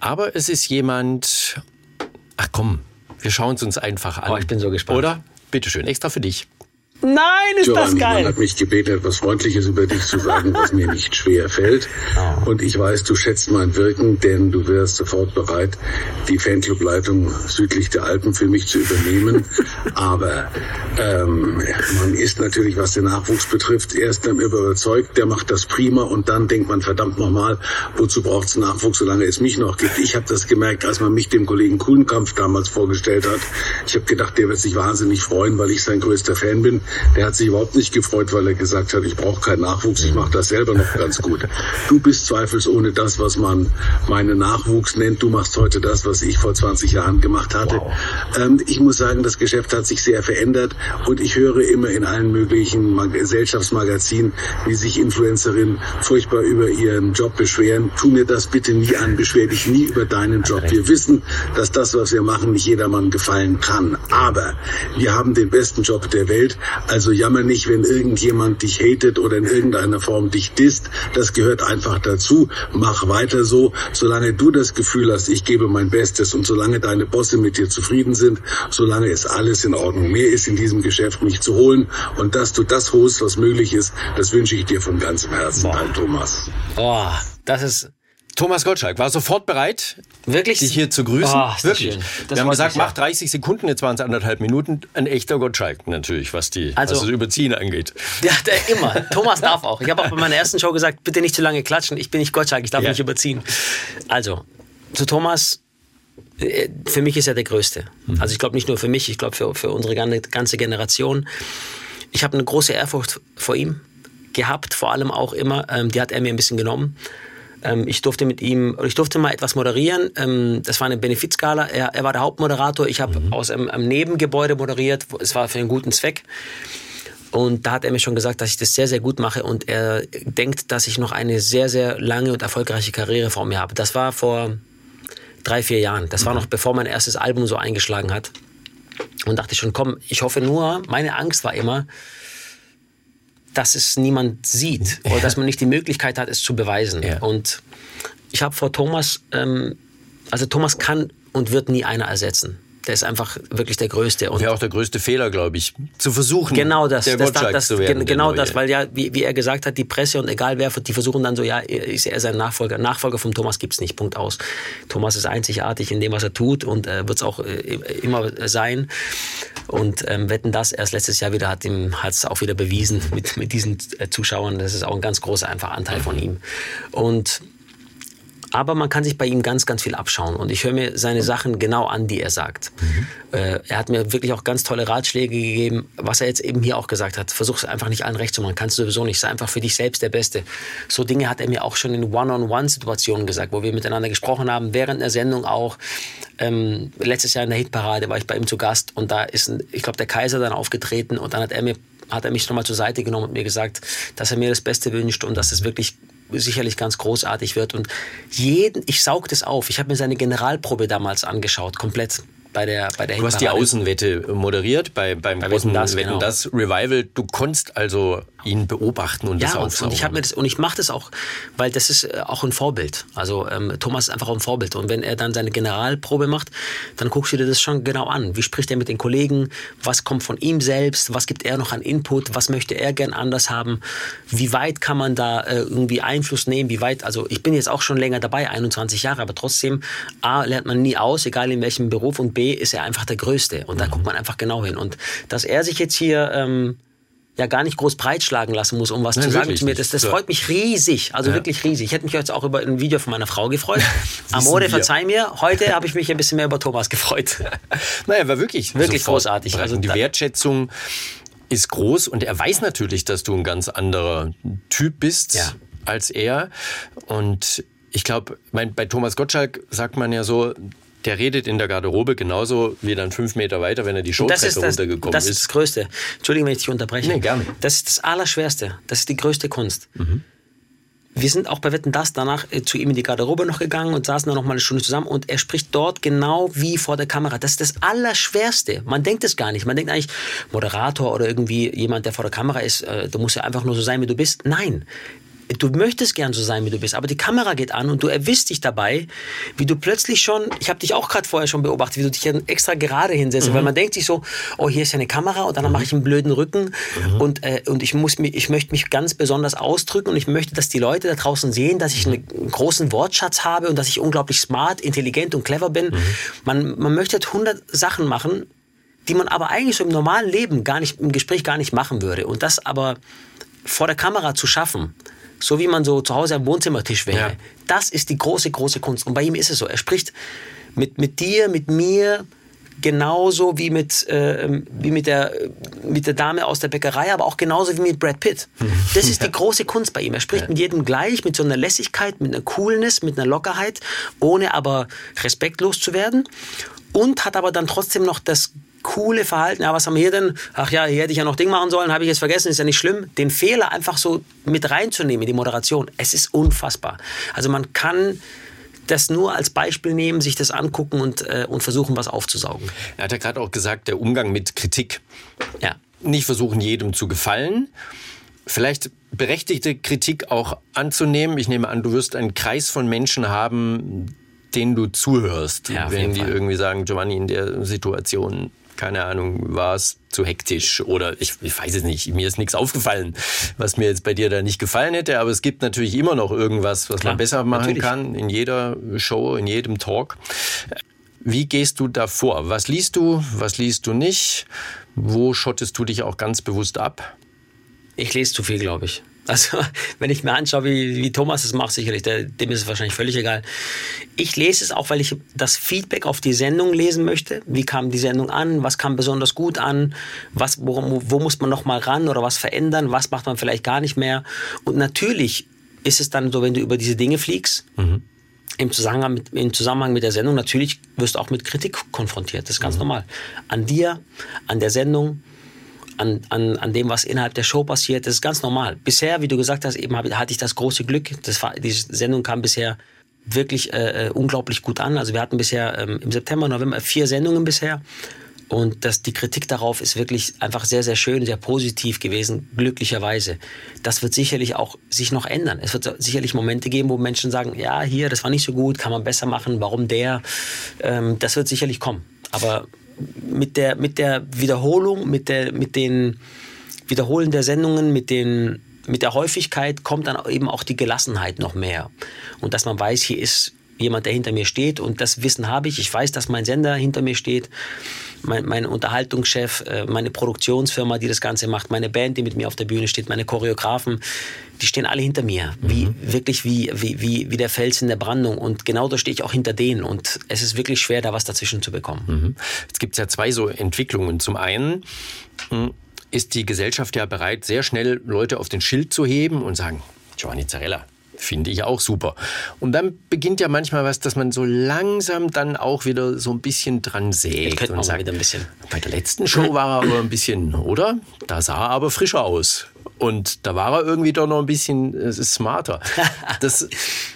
Aber es ist jemand. Ach komm, wir schauen es uns einfach an.
Oh, ich bin so gespannt.
Oder? Bitteschön, extra für dich.
Nein, ist
Giovanni,
das geil.
Hat mich gebeten, etwas Freundliches über dich zu sagen, was mir nicht schwer fällt. Oh. Und ich weiß, du schätzt mein Wirken, denn du wärst sofort bereit, die Fanclub-Leitung südlich der Alpen für mich zu übernehmen. Aber ähm, man ist natürlich, was den Nachwuchs betrifft, erst dann überzeugt, der macht das prima und dann denkt man, verdammt nochmal, wozu braucht es Nachwuchs, solange es mich noch gibt. Ich habe das gemerkt, als man mich dem Kollegen Kuhnkampf damals vorgestellt hat. Ich habe gedacht, der wird sich wahnsinnig freuen, weil ich sein größter Fan bin. Der hat sich überhaupt nicht gefreut, weil er gesagt hat, ich brauche keinen Nachwuchs, ich mache das selber noch ganz gut. Du bist zweifelsohne das, was man meinen Nachwuchs nennt. Du machst heute das, was ich vor 20 Jahren gemacht hatte. Wow. Ähm, ich muss sagen, das Geschäft hat sich sehr verändert und ich höre immer in allen möglichen Gesellschaftsmagazinen, wie sich Influencerinnen furchtbar über ihren Job beschweren. Tu mir das bitte nie an, beschwer dich nie über deinen Job. Wir wissen, dass das, was wir machen, nicht jedermann gefallen kann. Aber wir haben den besten Job der Welt. Also jammer nicht, wenn irgendjemand dich hatet oder in irgendeiner Form dich disst. Das gehört einfach dazu. Mach weiter so, solange du das Gefühl hast, ich gebe mein Bestes und solange deine Bosse mit dir zufrieden sind, solange ist alles in Ordnung. Mehr ist in diesem Geschäft nicht zu holen und dass du das holst, was möglich ist, das wünsche ich dir von ganzem Herzen, dein Thomas.
Oh, das ist
Thomas Gottschalk war sofort bereit,
wirklich
dich hier zu grüßen.
Oh,
wirklich. Wir haben gesagt, mach 30 Sekunden, jetzt waren es anderthalb Minuten. Ein echter Gottschalk natürlich, was die
Also-
was das Überziehen angeht.
Ja, der immer. Thomas darf auch. Ich habe auch bei meiner ersten Show gesagt, bitte nicht zu lange klatschen. Ich bin nicht Gottschalk, ich darf
Ja.
nicht überziehen. Also, zu Thomas, äh, für mich ist er der Größte. Also ich glaube nicht nur für mich, ich glaube für, für unsere gan- ganze Generation. Ich habe eine große Ehrfurcht vor ihm gehabt, vor allem auch immer. Ähm, die hat er mir ein bisschen genommen. Ähm, ich durfte mit ihm, ich durfte mal etwas moderieren. Ähm, das war eine Benefizgala. Er, er war der Hauptmoderator. Ich habe aus einem, einem Nebengebäude moderiert. Es war für einen guten Zweck. Und da hat er mir schon gesagt, dass ich das sehr, sehr gut mache und er denkt, dass ich noch eine sehr, sehr lange und erfolgreiche Karriere vor mir habe. Das war vor drei, vier Jahren. Das war noch bevor mein erstes Album so eingeschlagen hat. Und dachte schon, komm, ich hoffe nur, meine Angst war immer, dass es niemand sieht oder dass man nicht die Möglichkeit hat, es zu beweisen.
Ja.
Und ich habe vor Thomas, ähm, also Thomas kann und wird nie einer ersetzen. Der ist einfach wirklich der Größte. Und
Wäre auch der größte Fehler, glaube ich, zu versuchen,
Genau das,
der
das,
Gottschalk
das,
zu werden.
gen- genau das, weil ja, wie, wie er gesagt hat, die Presse und egal wer, die versuchen dann so, ja, ist er sein Nachfolger. Nachfolger vom Thomas gibt's nicht, Punkt aus. Thomas ist einzigartig in dem, was er tut und äh, wird es auch äh, immer sein. Und ähm, wetten das erst letztes Jahr wieder hat ihm hat's auch wieder bewiesen mit, mit diesen äh, Zuschauern. Das ist auch ein ganz großer einfach Anteil von ihm. Und aber man kann sich bei ihm ganz, ganz viel abschauen. Und ich höre mir seine Sachen genau an, die er sagt. Äh, er hat mir wirklich auch ganz tolle Ratschläge gegeben, was er jetzt eben hier auch gesagt hat. Versuch es einfach nicht allen recht zu machen. Kannst du sowieso nicht. Sei einfach für dich selbst der Beste. So Dinge hat er mir auch schon in One-on-One-Situationen gesagt, wo wir miteinander gesprochen haben, während der Sendung auch. Ähm, letztes Jahr in der Hitparade war ich bei ihm zu Gast und da ist, ein, ich glaube, der Kaiser dann aufgetreten und dann hat er mir hat er mich nochmal zur Seite genommen und mir gesagt, dass er mir das Beste wünscht und dass es wirklich sicherlich ganz großartig wird. Und jeden, ich saug das auf. Ich habe mir seine Generalprobe damals angeschaut, komplett bei der bei der
Du hast die. Außenwette moderiert bei, beim
Bei
großen
Wetten,
Wetten
genau.
das Revival. Du konntest also ihn beobachten und das
Ja, und,
aufsaugen.
und ich habe mir das und ich mache das auch, weil das ist äh, auch ein Vorbild. Also ähm, Thomas ist einfach auch ein Vorbild. Und wenn er dann seine Generalprobe macht, dann guckst du dir das schon genau an. Wie spricht er mit den Kollegen? Was kommt von ihm selbst? Was gibt er noch an Input? Was möchte er gern anders haben? Wie weit kann man da äh, irgendwie Einfluss nehmen? Wie weit? Also ich bin jetzt auch schon länger dabei, 21 Jahre, aber trotzdem a lernt man nie aus, egal in welchem Beruf. Und b ist er einfach der Größte. Und da guckt man einfach genau hin. Und dass er sich jetzt hier ähm, ja gar nicht groß breitschlagen lassen muss, um was
Nein,
zu sagen zu mir. Das, das
Ja.
freut mich riesig, also wirklich riesig. Ich hätte mich jetzt auch über ein Video von meiner Frau gefreut. Amore, verzeih mir. Heute habe ich mich ein bisschen mehr über Thomas gefreut.
Naja, war wirklich,
Wirklich
sofort
großartig. Also
die Wertschätzung ist groß und er weiß natürlich, dass du ein ganz anderer Typ bist
Ja.
als er. Und ich glaube, bei Thomas Gottschalk sagt man ja so, der redet in der Garderobe genauso wie dann fünf Meter weiter, wenn er die
Und das ist
Showtreppe
das,
runtergekommen
das
ist.
ist das Größte. Entschuldigung, wenn ich dich unterbreche.
Nee, gerne.
Das ist das Allerschwerste. Das ist die größte Kunst.
Mhm.
Wir sind auch bei Wetten das danach äh, zu ihm in die Garderobe noch gegangen und saßen dann noch mal eine Stunde zusammen und er spricht dort genau wie vor der Kamera. Das ist das Allerschwerste. Man denkt es gar nicht. Man denkt eigentlich, Moderator oder irgendwie jemand, der vor der Kamera ist, äh, du musst ja einfach nur so sein, wie du bist. Nein. Du möchtest gern so sein, wie du bist, aber die Kamera geht an und du erwischst dich dabei, wie du plötzlich schon, ich habe dich auch gerade vorher schon beobachtet, wie du dich extra gerade hinsetzt, weil man denkt sich so, oh, hier ist ja eine Kamera und dann mache ich einen blöden Rücken und, äh, und ich, muss mich, ich möchte mich ganz besonders ausdrücken und ich möchte, dass die Leute da draußen sehen, dass ich einen großen Wortschatz habe und dass ich unglaublich smart, intelligent und clever bin. Man, man möchte halt 100 Sachen machen, die man aber eigentlich so im normalen Leben gar nicht, im Gespräch gar nicht machen würde. Und das aber vor der Kamera zu schaffen, so wie man so zu Hause am Wohnzimmertisch wäre,
Ja.
das ist die große, große Kunst. Und bei ihm ist es so. Er spricht mit, mit dir, mit mir, genauso wie mit, äh, wie mit der, mit der Dame aus der Bäckerei, aber auch genauso wie mit Brad Pitt. Das ist die große Kunst bei ihm. Er spricht mit jedem gleich, mit so einer Lässigkeit, mit einer Coolness, mit einer Lockerheit, ohne aber respektlos zu werden. Und hat aber dann trotzdem noch das coole Verhalten. Ja, was haben wir hier denn? Ach ja, hier hätte ich ja noch Ding machen sollen, habe ich jetzt vergessen, ist ja nicht schlimm. Den Fehler einfach so mit reinzunehmen in die Moderation, es ist unfassbar. Also man kann das nur als Beispiel nehmen, sich das angucken und, äh, und versuchen, was aufzusaugen.
Er hat ja gerade auch gesagt, der Umgang mit Kritik.
Ja.
Nicht versuchen, jedem zu gefallen. Vielleicht berechtigte Kritik auch anzunehmen. Ich nehme an, du wirst einen Kreis von Menschen haben, denen du zuhörst.
Ja,
wenn die
Fall.
irgendwie sagen, Giovanni, in der Situation, keine Ahnung, war es zu hektisch oder ich, ich weiß es nicht, mir ist nichts aufgefallen, was mir jetzt bei dir da nicht gefallen hätte, aber es gibt natürlich immer noch irgendwas, was
Klar,
man besser machen
natürlich.
kann in jeder Show, in jedem Talk. Wie gehst du da vor? Was liest du, was liest du nicht? Wo schottest du dich auch ganz bewusst ab?
Ich lese zu viel, glaube ich. Also, wenn ich mir anschaue, wie, wie Thomas es macht, sicherlich, der, dem ist es wahrscheinlich völlig egal. Ich lese es auch, weil ich das Feedback auf die Sendung lesen möchte. Wie kam die Sendung an? Was kam besonders gut an? Was, wo, wo muss man noch mal ran oder was verändern? Was macht man vielleicht gar nicht mehr? Und natürlich ist es dann so, wenn du über diese Dinge fliegst, im Zusammenhang, mit, im Zusammenhang mit der Sendung, natürlich wirst du auch mit Kritik konfrontiert. Das ist ganz normal. An dir, an der Sendung, an, an, an dem, was innerhalb der Show passiert. Das ist ganz normal. Bisher, wie du gesagt hast, eben hatte ich das große Glück. Das war, die Sendung kam bisher wirklich äh, äh, unglaublich gut an. Also wir hatten bisher ähm, im September, November vier Sendungen bisher. Und das, die Kritik darauf ist wirklich einfach sehr, sehr schön, sehr positiv gewesen, glücklicherweise. Das wird sicherlich auch sich noch ändern. Es wird sicherlich Momente geben, wo Menschen sagen, ja, hier, das war nicht so gut, kann man besser machen, warum der? Ähm, das wird sicherlich kommen. Aber mit der, mit der Wiederholung, mit, der, mit den Wiederholen der Sendungen, mit den mit der Häufigkeit kommt dann eben auch die Gelassenheit noch mehr. Und dass man weiß, hier ist jemand, der hinter mir steht und das Wissen habe ich. Ich weiß, dass mein Sender hinter mir steht, mein, mein Unterhaltungschef, äh, meine Produktionsfirma, die das Ganze macht, meine Band, die mit mir auf der Bühne steht, meine Choreografen, die stehen alle hinter mir. Wie, mhm. Wirklich wie, wie, wie, wie der Fels in der Brandung. Und genau da stehe ich auch hinter denen. Und es ist wirklich schwer, da was dazwischen zu bekommen.
Mhm. Jetzt gibt es ja zwei so Entwicklungen. Zum einen hm, ist die Gesellschaft ja bereit, sehr schnell Leute auf den Schild zu heben und sagen, Giovanni Zarella, Finde ich auch super. Und dann beginnt ja manchmal was, dass man so langsam dann auch wieder so ein bisschen dran sägt.
Könnte man sagt, wieder ein bisschen.
Bei der letzten Show war er aber ein bisschen, oder? Da sah er aber frischer aus. Und da war er irgendwie doch noch ein bisschen äh, smarter. Das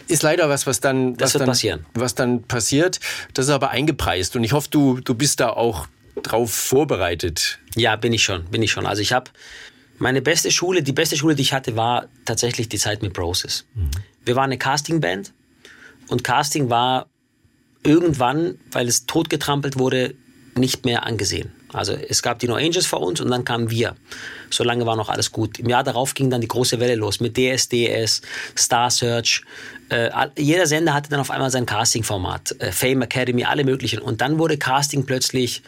ist leider was, was dann,
was,
dann,
passieren.
was dann passiert. Das ist aber eingepreist. Und ich hoffe, du, du bist da auch drauf vorbereitet.
Ja, bin ich schon, bin ich schon. Also ich habe meine beste Schule, die beste Schule, die ich hatte, war tatsächlich die Zeit mit Broses. Mhm. Wir waren eine Castingband und Casting war irgendwann, weil es totgetrampelt wurde, nicht mehr angesehen. Also es gab die No Angels vor uns und dann kamen wir. Solange war noch alles gut. Im Jahr darauf ging dann die große Welle los mit DSDS, Star Search. Äh, jeder Sender hatte dann auf einmal sein Casting-Format. Äh, Fame Academy, alle möglichen. Und dann wurde Casting plötzlich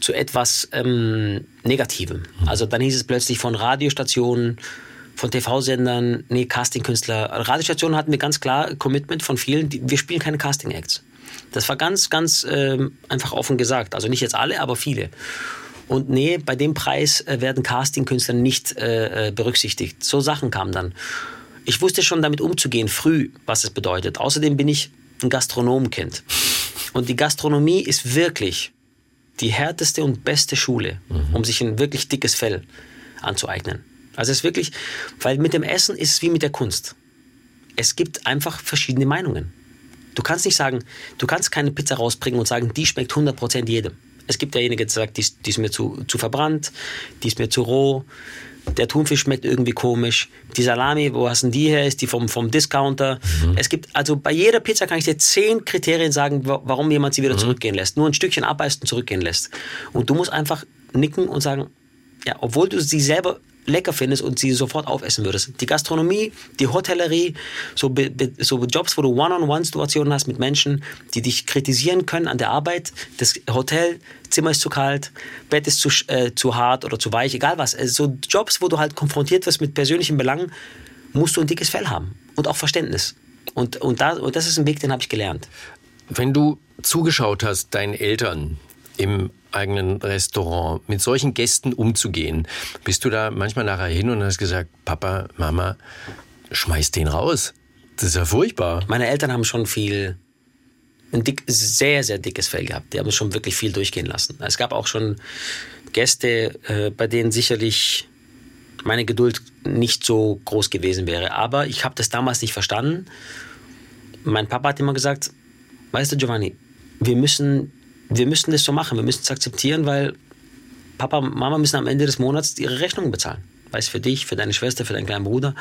zu etwas ähm, Negativem. Also dann hieß es plötzlich von Radiostationen, von TV-Sendern, nee, Casting-Künstler. Radiostationen hatten wir ganz klar Commitment von vielen, die, wir spielen keine Casting-Acts. Das war ganz, ganz ähm, einfach offen gesagt. Also nicht jetzt alle, aber viele. Und nee, bei dem Preis äh, werden Casting-Künstler nicht äh, äh, berücksichtigt. So Sachen kamen dann. Ich wusste schon damit umzugehen, früh, was es bedeutet. Außerdem bin ich ein Gastronomkind. Und die Gastronomie ist wirklich die härteste und beste Schule, mhm. um sich ein wirklich dickes Fell anzueignen. Also es ist wirklich, weil mit dem Essen ist es wie mit der Kunst. Es gibt einfach verschiedene Meinungen. Du kannst nicht sagen, du kannst keine Pizza rausbringen und sagen, die schmeckt 100% jedem. Es gibt derjenige, der sagt, die, die ist mir zu, zu verbrannt, die ist mir zu roh, der Thunfisch schmeckt irgendwie komisch. Die Salami, wo hast denn die her? Ist die vom, vom Discounter? Mhm. Es gibt, also bei jeder Pizza kann ich dir zehn Kriterien sagen, warum jemand sie wieder mhm. zurückgehen lässt. Nur ein Stückchen abbeißt und zurückgehen lässt. Und du musst einfach nicken und sagen, ja, obwohl du sie selber lecker findest und sie sofort aufessen würdest. Die Gastronomie, die Hotellerie, so, so Jobs, wo du One-on-One-Situationen hast mit Menschen, die dich kritisieren können an der Arbeit. Das Hotel, Zimmer ist zu kalt, Bett ist zu, äh, zu hart oder zu weich, egal was. Also so Jobs, wo du halt konfrontiert wirst mit persönlichen Belangen, musst du ein dickes Fell haben und auch Verständnis. Und, und, da, und das ist ein Weg, den habe ich gelernt.
Wenn du zugeschaut hast, deinen Eltern im eigenen Restaurant mit solchen Gästen umzugehen, bist du da manchmal nachher hin und hast gesagt, Papa, Mama, schmeiß den raus. Das ist ja furchtbar.
Meine Eltern haben schon viel, ein dick, sehr, sehr dickes Fell gehabt. Die haben schon wirklich viel durchgehen lassen. Es gab auch schon Gäste, äh, bei denen sicherlich meine Geduld nicht so groß gewesen wäre. Aber ich habe das damals nicht verstanden. Mein Papa hat immer gesagt, weißt du, Giovanni, wir müssen wir müssen das so machen, wir müssen es akzeptieren, weil Papa und Mama müssen am Ende des Monats ihre Rechnungen bezahlen. Weiß für dich, für deine Schwester, für deinen kleinen Bruder.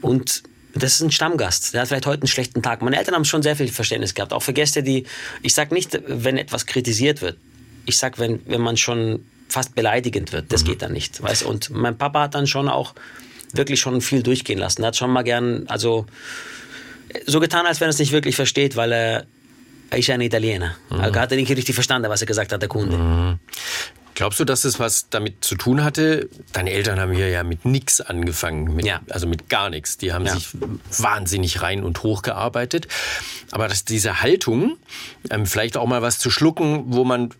Und das ist ein Stammgast. Der hat vielleicht heute einen schlechten Tag. Meine Eltern haben schon sehr viel Verständnis gehabt. Auch für Gäste, die, ich sag nicht, wenn etwas kritisiert wird. Ich sag, wenn, wenn man schon fast beleidigend wird. Das mhm. geht dann nicht. Weißt? Und mein Papa hat dann schon auch wirklich schon viel durchgehen lassen. Er hat schon mal gern, also, so getan, als wenn er es nicht wirklich versteht, weil er ist ein Italiener. Mhm. Er hat nicht richtig verstanden, was er gesagt hat, der Kunde. Mhm.
Glaubst du, dass es was damit zu tun hatte? Deine Eltern haben hier ja mit nichts angefangen, mit, ja. also mit gar nichts. Die haben ja. sich wahnsinnig rein und hoch gearbeitet. Aber dass diese Haltung, ähm, vielleicht auch mal was zu schlucken, wo man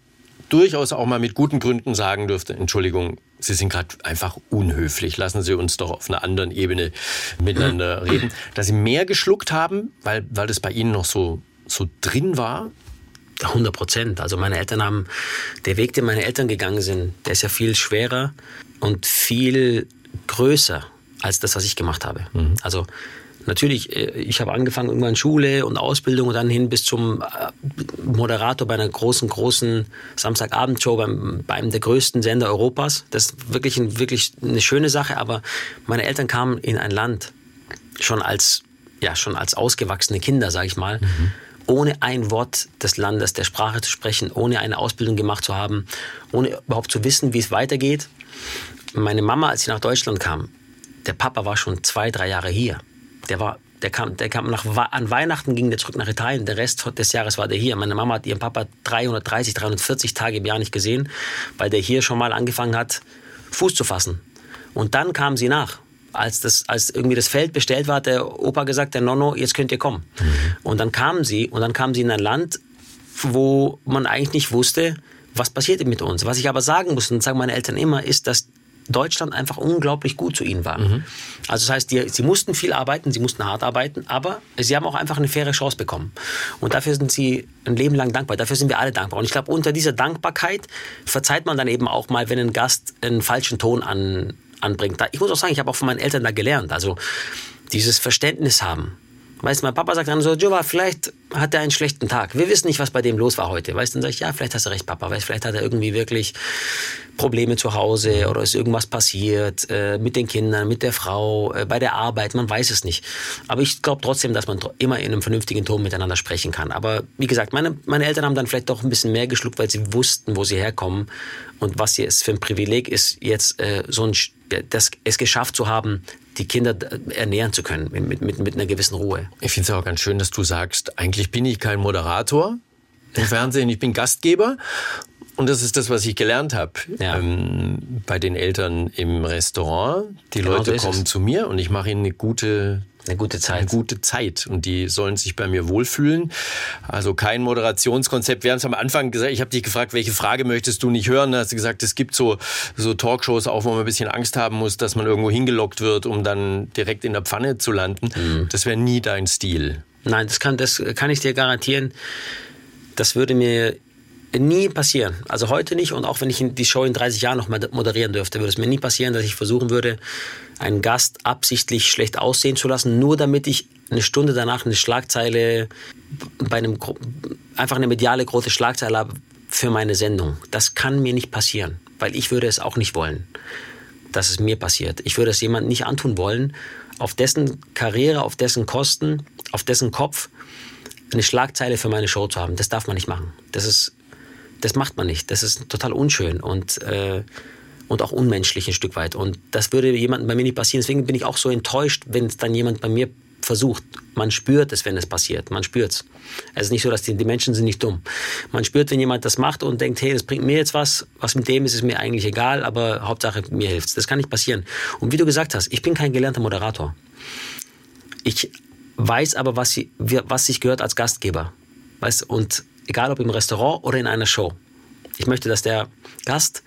durchaus auch mal mit guten Gründen sagen dürfte, Entschuldigung, Sie sind gerade einfach unhöflich. Lassen Sie uns doch auf einer anderen Ebene miteinander reden. Dass Sie mehr geschluckt haben, weil, weil das bei Ihnen noch so so drin war?
100 Prozent. Also meine Eltern haben, der Weg, den meine Eltern gegangen sind, der ist ja viel schwerer und viel größer als das, was ich gemacht habe. Mhm. Also natürlich, äh, ich habe angefangen irgendwann Schule und Ausbildung und dann hin bis zum äh, Moderator bei einer großen, großen Samstagabendshow beim, bei einem der größten Sender Europas. Das ist wirklich, ein, wirklich eine schöne Sache, aber meine Eltern kamen in ein Land schon als, ja, schon als ausgewachsene Kinder, sage ich mal. Mhm ohne ein Wort des Landes, der Sprache zu sprechen, ohne eine Ausbildung gemacht zu haben, ohne überhaupt zu wissen, wie es weitergeht. Meine Mama, als sie nach Deutschland kam, der Papa war schon zwei, drei Jahre hier. Der war der kam, der kam nach, an Weihnachten ging der zurück nach Italien. Der Rest des Jahres war der hier. Meine Mama hat ihren Papa 330, 340 Tage im Jahr nicht gesehen, weil der hier schon mal angefangen hat, Fuß zu fassen. Und dann kam sie nach. Als, das, als irgendwie das Feld bestellt war, hat der Opa gesagt, der Nonno, jetzt könnt ihr kommen. Mhm. Und dann kamen sie und dann kamen sie in ein Land, wo man eigentlich nicht wusste, was passiert mit uns. Was ich aber sagen muss, und sagen meine Eltern immer, ist, dass Deutschland einfach unglaublich gut zu ihnen war. Mhm. Also das heißt, die, sie mussten viel arbeiten, sie mussten hart arbeiten, aber sie haben auch einfach eine faire Chance bekommen. Und dafür sind sie ein Leben lang dankbar. Dafür sind wir alle dankbar. Und ich glaube, unter dieser Dankbarkeit verzeiht man dann eben auch mal, wenn ein Gast einen falschen Ton an, anbringt. Ich muss auch sagen, ich habe auch von meinen Eltern da gelernt. Also dieses Verständnis haben. Weißt du, mein Papa sagt dann so, Jova, vielleicht hat er einen schlechten Tag. Wir wissen nicht, was bei dem los war heute. Weißt du, dann sage ich, ja, vielleicht hast du recht, Papa. Weißt, vielleicht hat er irgendwie wirklich Probleme zu Hause oder ist irgendwas passiert äh, mit den Kindern, mit der Frau, äh, bei der Arbeit. Man weiß es nicht. Aber ich glaube trotzdem, dass man immer in einem vernünftigen Ton miteinander sprechen kann. Aber wie gesagt, meine, meine Eltern haben dann vielleicht doch ein bisschen mehr geschluckt, weil sie wussten, wo sie herkommen und was es für ein Privileg ist, jetzt äh, so ein, das, es geschafft zu haben, die Kinder ernähren zu können mit, mit, mit einer gewissen Ruhe.
Ich finde es auch ganz schön, dass du sagst, eigentlich bin ich kein Moderator im Fernsehen, ich bin Gastgeber. Und das ist das, was ich gelernt habe ja. ähm, bei den Eltern im Restaurant. Die genau Leute so kommen zu mir und ich mache ihnen eine gute
eine gute Zeit.
Eine gute Zeit. Und die sollen sich bei mir wohlfühlen. Also kein Moderationskonzept. Wir haben es am Anfang gesagt, ich habe dich gefragt, welche Frage möchtest du nicht hören? Da hast du gesagt, es gibt so, so Talkshows auch, wo man ein bisschen Angst haben muss, dass man irgendwo hingelockt wird, um dann direkt in der Pfanne zu landen. Mhm. Das wäre nie dein Stil.
Nein, das kann, das kann ich dir garantieren. Das würde mir nie passieren. Also heute nicht und auch wenn ich die Show in 30 Jahren noch moderieren dürfte, würde es mir nie passieren, dass ich versuchen würde, einen Gast absichtlich schlecht aussehen zu lassen, nur damit ich eine Stunde danach eine Schlagzeile bei einem einfach eine mediale große Schlagzeile habe für meine Sendung. Das kann mir nicht passieren, weil ich würde es auch nicht wollen, dass es mir passiert. Ich würde es jemandem nicht antun wollen, auf dessen Karriere, auf dessen Kosten, auf dessen Kopf eine Schlagzeile für meine Show zu haben. Das darf man nicht machen. Das ist das macht man nicht. Das ist total unschön und, äh, und auch unmenschlich ein Stück weit. Und das würde jemandem bei mir nicht passieren. Deswegen bin ich auch so enttäuscht, wenn es dann jemand bei mir versucht. Man spürt es, wenn es passiert. Man spürt es. Es ist nicht so, dass die, die Menschen sind nicht dumm. Man spürt, wenn jemand das macht und denkt, hey, das bringt mir jetzt was. Was mit dem ist, ist mir eigentlich egal, aber Hauptsache mir hilft Das kann nicht passieren. Und wie du gesagt hast, ich bin kein gelernter Moderator. Ich weiß aber, was, sie, was sich gehört als Gastgeber. Weißt, und egal ob im Restaurant oder in einer Show. Ich möchte, dass der Gast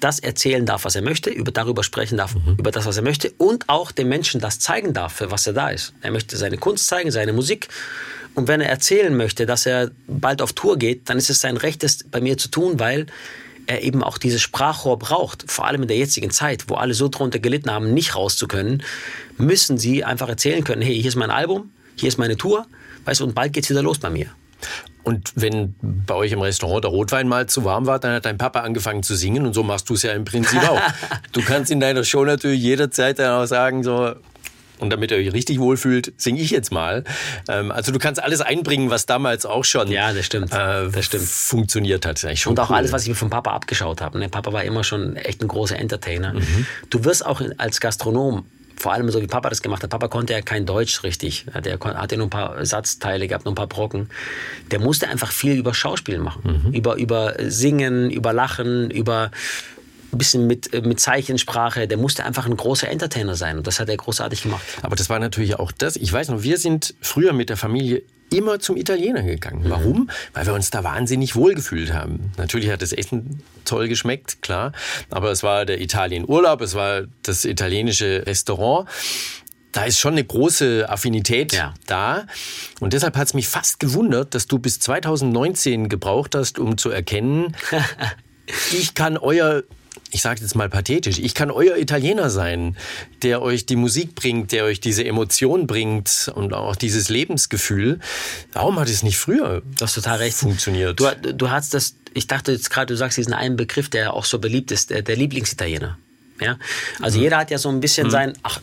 das erzählen darf, was er möchte, über darüber sprechen darf, mhm. über das, was er möchte und auch dem Menschen das zeigen darf, für was er da ist. Er möchte seine Kunst zeigen, seine Musik. Und wenn er erzählen möchte, dass er bald auf Tour geht, dann ist es sein Recht, das bei mir zu tun, weil er eben auch dieses Sprachrohr braucht. Vor allem in der jetzigen Zeit, wo alle so drunter gelitten haben, nicht raus zu können, müssen sie einfach erzählen können, hey, hier ist mein Album, hier ist meine Tour, weißt du, und bald geht's wieder los bei mir.
Und wenn bei euch im Restaurant der Rotwein mal zu warm war, dann hat dein Papa angefangen zu singen und so machst du es ja im Prinzip auch. du kannst in deiner Show natürlich jederzeit dann auch sagen, so, und damit ihr euch richtig wohlfühlt, singe ich jetzt mal. Ähm, also du kannst alles einbringen, was damals auch schon
ja, das stimmt. Äh,
das stimmt. funktioniert hat.
Und auch cool. alles, was ich mir vom Papa abgeschaut habe. Der Papa war immer schon echt ein großer Entertainer. Mhm. Du wirst auch als Gastronom vor allem so wie Papa das gemacht hat. Papa konnte ja kein Deutsch richtig. Der hatte nur ein paar Satzteile gehabt, nur ein paar Brocken. Der musste einfach viel über Schauspiel machen. Mhm. Über, über Singen, über Lachen, über ein bisschen mit, mit Zeichensprache. Der musste einfach ein großer Entertainer sein. Und das hat er großartig gemacht.
Aber das war natürlich auch das. Ich weiß noch, wir sind früher mit der Familie immer zum Italiener gegangen. Mhm. Warum? Weil wir uns da wahnsinnig wohlgefühlt haben. Natürlich hat das Essen toll geschmeckt, klar. Aber es war der Italienurlaub, es war das italienische Restaurant. Da ist schon eine große Affinität ja. da. Und deshalb hat es mich fast gewundert, dass du bis 2019 gebraucht hast, um zu erkennen, ich kann euer ich sage jetzt mal pathetisch, ich kann euer Italiener sein, der euch die Musik bringt, der euch diese Emotion bringt und auch dieses Lebensgefühl. Warum hat es nicht früher
du hast total recht.
funktioniert?
Du, du hast das, ich dachte jetzt gerade, du sagst diesen einen Begriff, der auch so beliebt ist, der, der Lieblingsitaliener. Ja? Also mhm. jeder hat ja so ein bisschen mhm. sein, ach,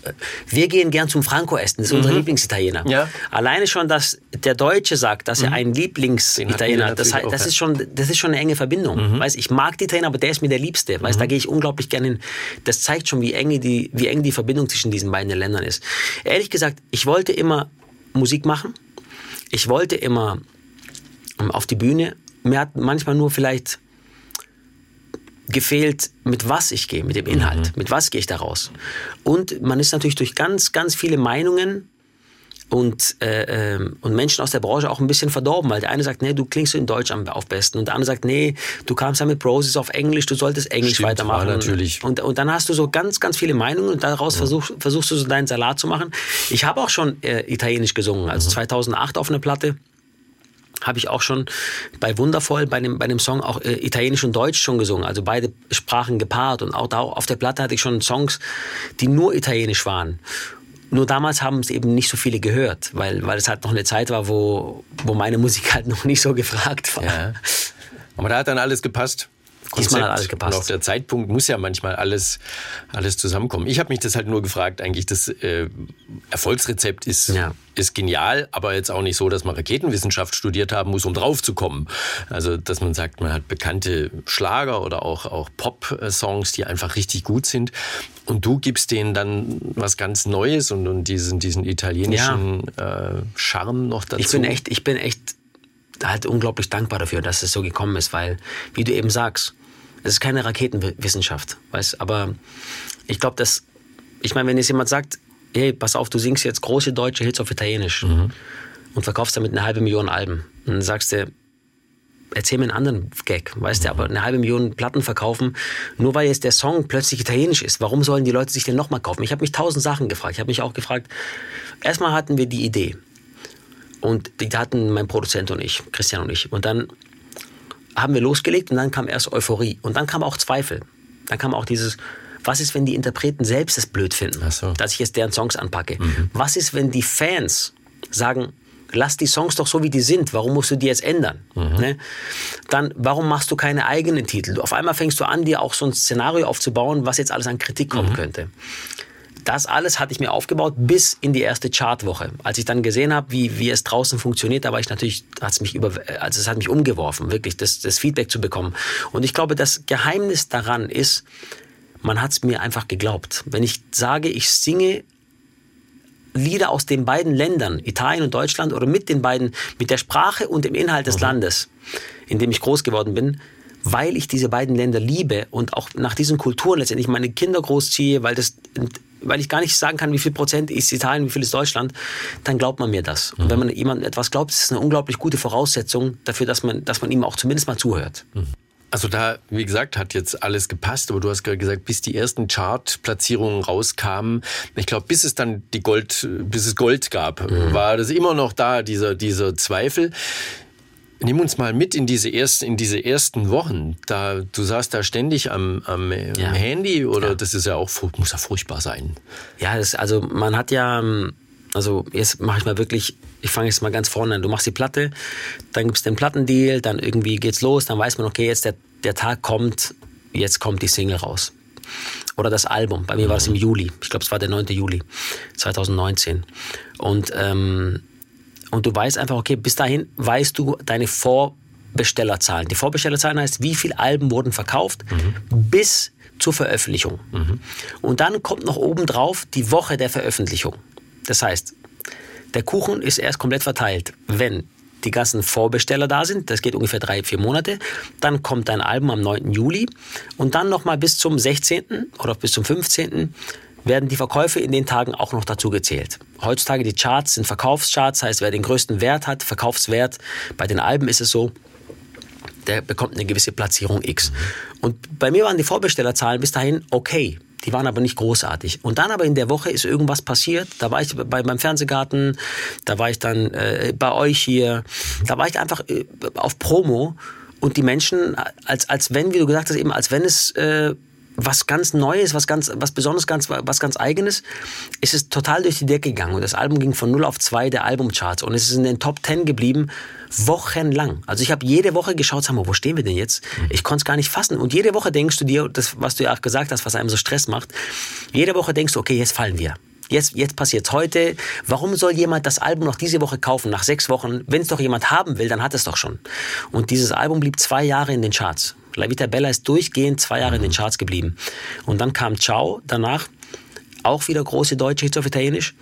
wir gehen gern zum Franco essen, das ist mhm. unser Lieblingsitaliener. Ja. Alleine schon, dass der Deutsche sagt, dass er mhm. einen Lieblingsitaliener hat, das, heißt, das, ist schon, das ist schon eine enge Verbindung. Mhm. Weißt, ich mag die Italiener, aber der ist mir der Liebste. Weißt, da mhm. gehe ich unglaublich gerne hin. Das zeigt schon, wie eng, die, wie eng die Verbindung zwischen diesen beiden Ländern ist. Ehrlich gesagt, ich wollte immer Musik machen. Ich wollte immer ähm, auf die Bühne. Mir hat manchmal nur vielleicht gefehlt, mit was ich gehe, mit dem Inhalt, mhm. mit was gehe ich da raus. Und man ist natürlich durch ganz, ganz viele Meinungen und, äh, ähm, und Menschen aus der Branche auch ein bisschen verdorben, weil der eine sagt, nee, du klingst in Deutsch am auf besten und der andere sagt, nee, du kamst ja mit Proses auf Englisch, du solltest Englisch Stimmt, weitermachen.
natürlich.
Und, und dann hast du so ganz, ganz viele Meinungen und daraus ja. versuch, versuchst du so deinen Salat zu machen. Ich habe auch schon äh, Italienisch gesungen, also mhm. 2008 auf einer Platte habe ich auch schon bei Wundervoll, bei dem, bei dem Song auch äh, Italienisch und Deutsch schon gesungen. Also beide Sprachen gepaart. Und auch da auf der Platte hatte ich schon Songs, die nur Italienisch waren. Nur damals haben es eben nicht so viele gehört, weil, weil es halt noch eine Zeit war, wo, wo meine Musik halt noch nicht so gefragt war. Ja.
Aber da hat dann alles gepasst.
Konzept Diesmal hat alles gepasst.
Und auch der Zeitpunkt muss ja manchmal alles, alles zusammenkommen. Ich habe mich das halt nur gefragt, eigentlich das äh, Erfolgsrezept ist, ja. ist genial, aber jetzt auch nicht so, dass man Raketenwissenschaft studiert haben muss, um drauf zu kommen. Also, dass man sagt, man hat bekannte Schlager oder auch, auch Pop-Songs, die einfach richtig gut sind. Und du gibst denen dann was ganz Neues und, und diesen, diesen italienischen ja. äh, Charme noch dazu.
Ich bin echt, ich bin echt halt unglaublich dankbar dafür, dass es so gekommen ist, weil, wie du eben sagst, es ist keine Raketenwissenschaft, weißt, aber ich glaube, dass, ich meine, wenn jetzt jemand sagt, hey, pass auf, du singst jetzt große deutsche Hits auf Italienisch mhm. und verkaufst damit eine halbe Million Alben, dann sagst du, erzähl mir einen anderen Gag, weißt du, aber eine halbe Million Platten verkaufen, nur weil jetzt der Song plötzlich italienisch ist. Warum sollen die Leute sich den nochmal kaufen? Ich habe mich tausend Sachen gefragt. Ich habe mich auch gefragt, erstmal hatten wir die Idee. Und die hatten mein Produzent und ich, Christian und ich. Und dann haben wir losgelegt und dann kam erst Euphorie. Und dann kam auch Zweifel. Dann kam auch dieses, was ist, wenn die Interpreten selbst es blöd finden, so. dass ich jetzt deren Songs anpacke? Mhm. Was ist, wenn die Fans sagen, lass die Songs doch so, wie die sind. Warum musst du die jetzt ändern? Mhm. Ne? Dann, warum machst du keine eigenen Titel? Auf einmal fängst du an, dir auch so ein Szenario aufzubauen, was jetzt alles an Kritik kommen mhm. könnte. Das alles hatte ich mir aufgebaut bis in die erste Chartwoche. Als ich dann gesehen habe, wie, wie es draußen funktioniert, da war ich natürlich, hat's mich über, also es hat mich umgeworfen, wirklich das, das Feedback zu bekommen. Und ich glaube, das Geheimnis daran ist, man hat es mir einfach geglaubt. Wenn ich sage, ich singe Lieder aus den beiden Ländern, Italien und Deutschland, oder mit den beiden, mit der Sprache und dem Inhalt des mhm. Landes, in dem ich groß geworden bin, weil ich diese beiden Länder liebe und auch nach diesen Kulturen letztendlich meine Kinder großziehe, weil das weil ich gar nicht sagen kann, wie viel Prozent ist Italien, wie viel ist Deutschland, dann glaubt man mir das. Und wenn man jemandem etwas glaubt, ist es eine unglaublich gute Voraussetzung dafür, dass man, dass man ihm auch zumindest mal zuhört. Mhm.
Also da, wie gesagt, hat jetzt alles gepasst, aber du hast gerade gesagt, bis die ersten Chartplatzierungen rauskamen, ich glaube, bis es dann die Gold, bis es Gold gab, mhm. war das immer noch da, dieser, dieser Zweifel. Nimm uns mal mit in diese ersten, in diese ersten Wochen. Da, du saßt da ständig am, am ja. Handy oder ja. das ist ja auch, muss ja furchtbar sein.
Ja, das, also man hat ja, also jetzt mache ich mal wirklich, ich fange jetzt mal ganz vorne an. Du machst die Platte, dann gibt es den Plattendeal, dann irgendwie geht's los, dann weiß man, okay, jetzt der, der Tag kommt, jetzt kommt die Single raus. Oder das Album. Bei mir mhm. war es im Juli. Ich glaube, es war der 9. Juli 2019. Und ähm, und du weißt einfach, okay, bis dahin weißt du deine Vorbestellerzahlen. Die Vorbestellerzahlen heißt, wie viele Alben wurden verkauft mhm. bis zur Veröffentlichung. Mhm. Und dann kommt noch oben drauf die Woche der Veröffentlichung. Das heißt, der Kuchen ist erst komplett verteilt, wenn die ganzen Vorbesteller da sind. Das geht ungefähr drei, vier Monate. Dann kommt dein Album am 9. Juli und dann nochmal bis zum 16. oder bis zum 15 werden die Verkäufe in den Tagen auch noch dazu gezählt. Heutzutage die Charts sind Verkaufscharts, heißt wer den größten Wert hat, Verkaufswert. Bei den Alben ist es so, der bekommt eine gewisse Platzierung X. Und bei mir waren die Vorbestellerzahlen bis dahin okay. Die waren aber nicht großartig. Und dann aber in der Woche ist irgendwas passiert. Da war ich bei, beim Fernsehgarten, da war ich dann äh, bei euch hier, da war ich einfach äh, auf Promo und die Menschen, als, als wenn, wie du gesagt hast, eben als wenn es äh, was ganz Neues, was ganz, was Besonderes, ganz, was ganz Eigenes, ist es total durch die Decke gegangen. Und das Album ging von 0 auf 2 der Albumcharts und es ist in den Top 10 geblieben, wochenlang. Also ich habe jede Woche geschaut, sag mal, wo stehen wir denn jetzt? Ich konnte es gar nicht fassen. Und jede Woche denkst du dir, das, was du ja auch gesagt hast, was einem so Stress macht, jede Woche denkst du, okay, jetzt fallen wir. Jetzt, jetzt passiert heute. Warum soll jemand das Album noch diese Woche kaufen, nach sechs Wochen? Wenn es doch jemand haben will, dann hat es doch schon. Und dieses Album blieb zwei Jahre in den Charts. La Vita Bella ist durchgehend zwei Jahre in den Charts geblieben. Und dann kam Ciao danach, auch wieder große deutsche Hits auf Italienisch.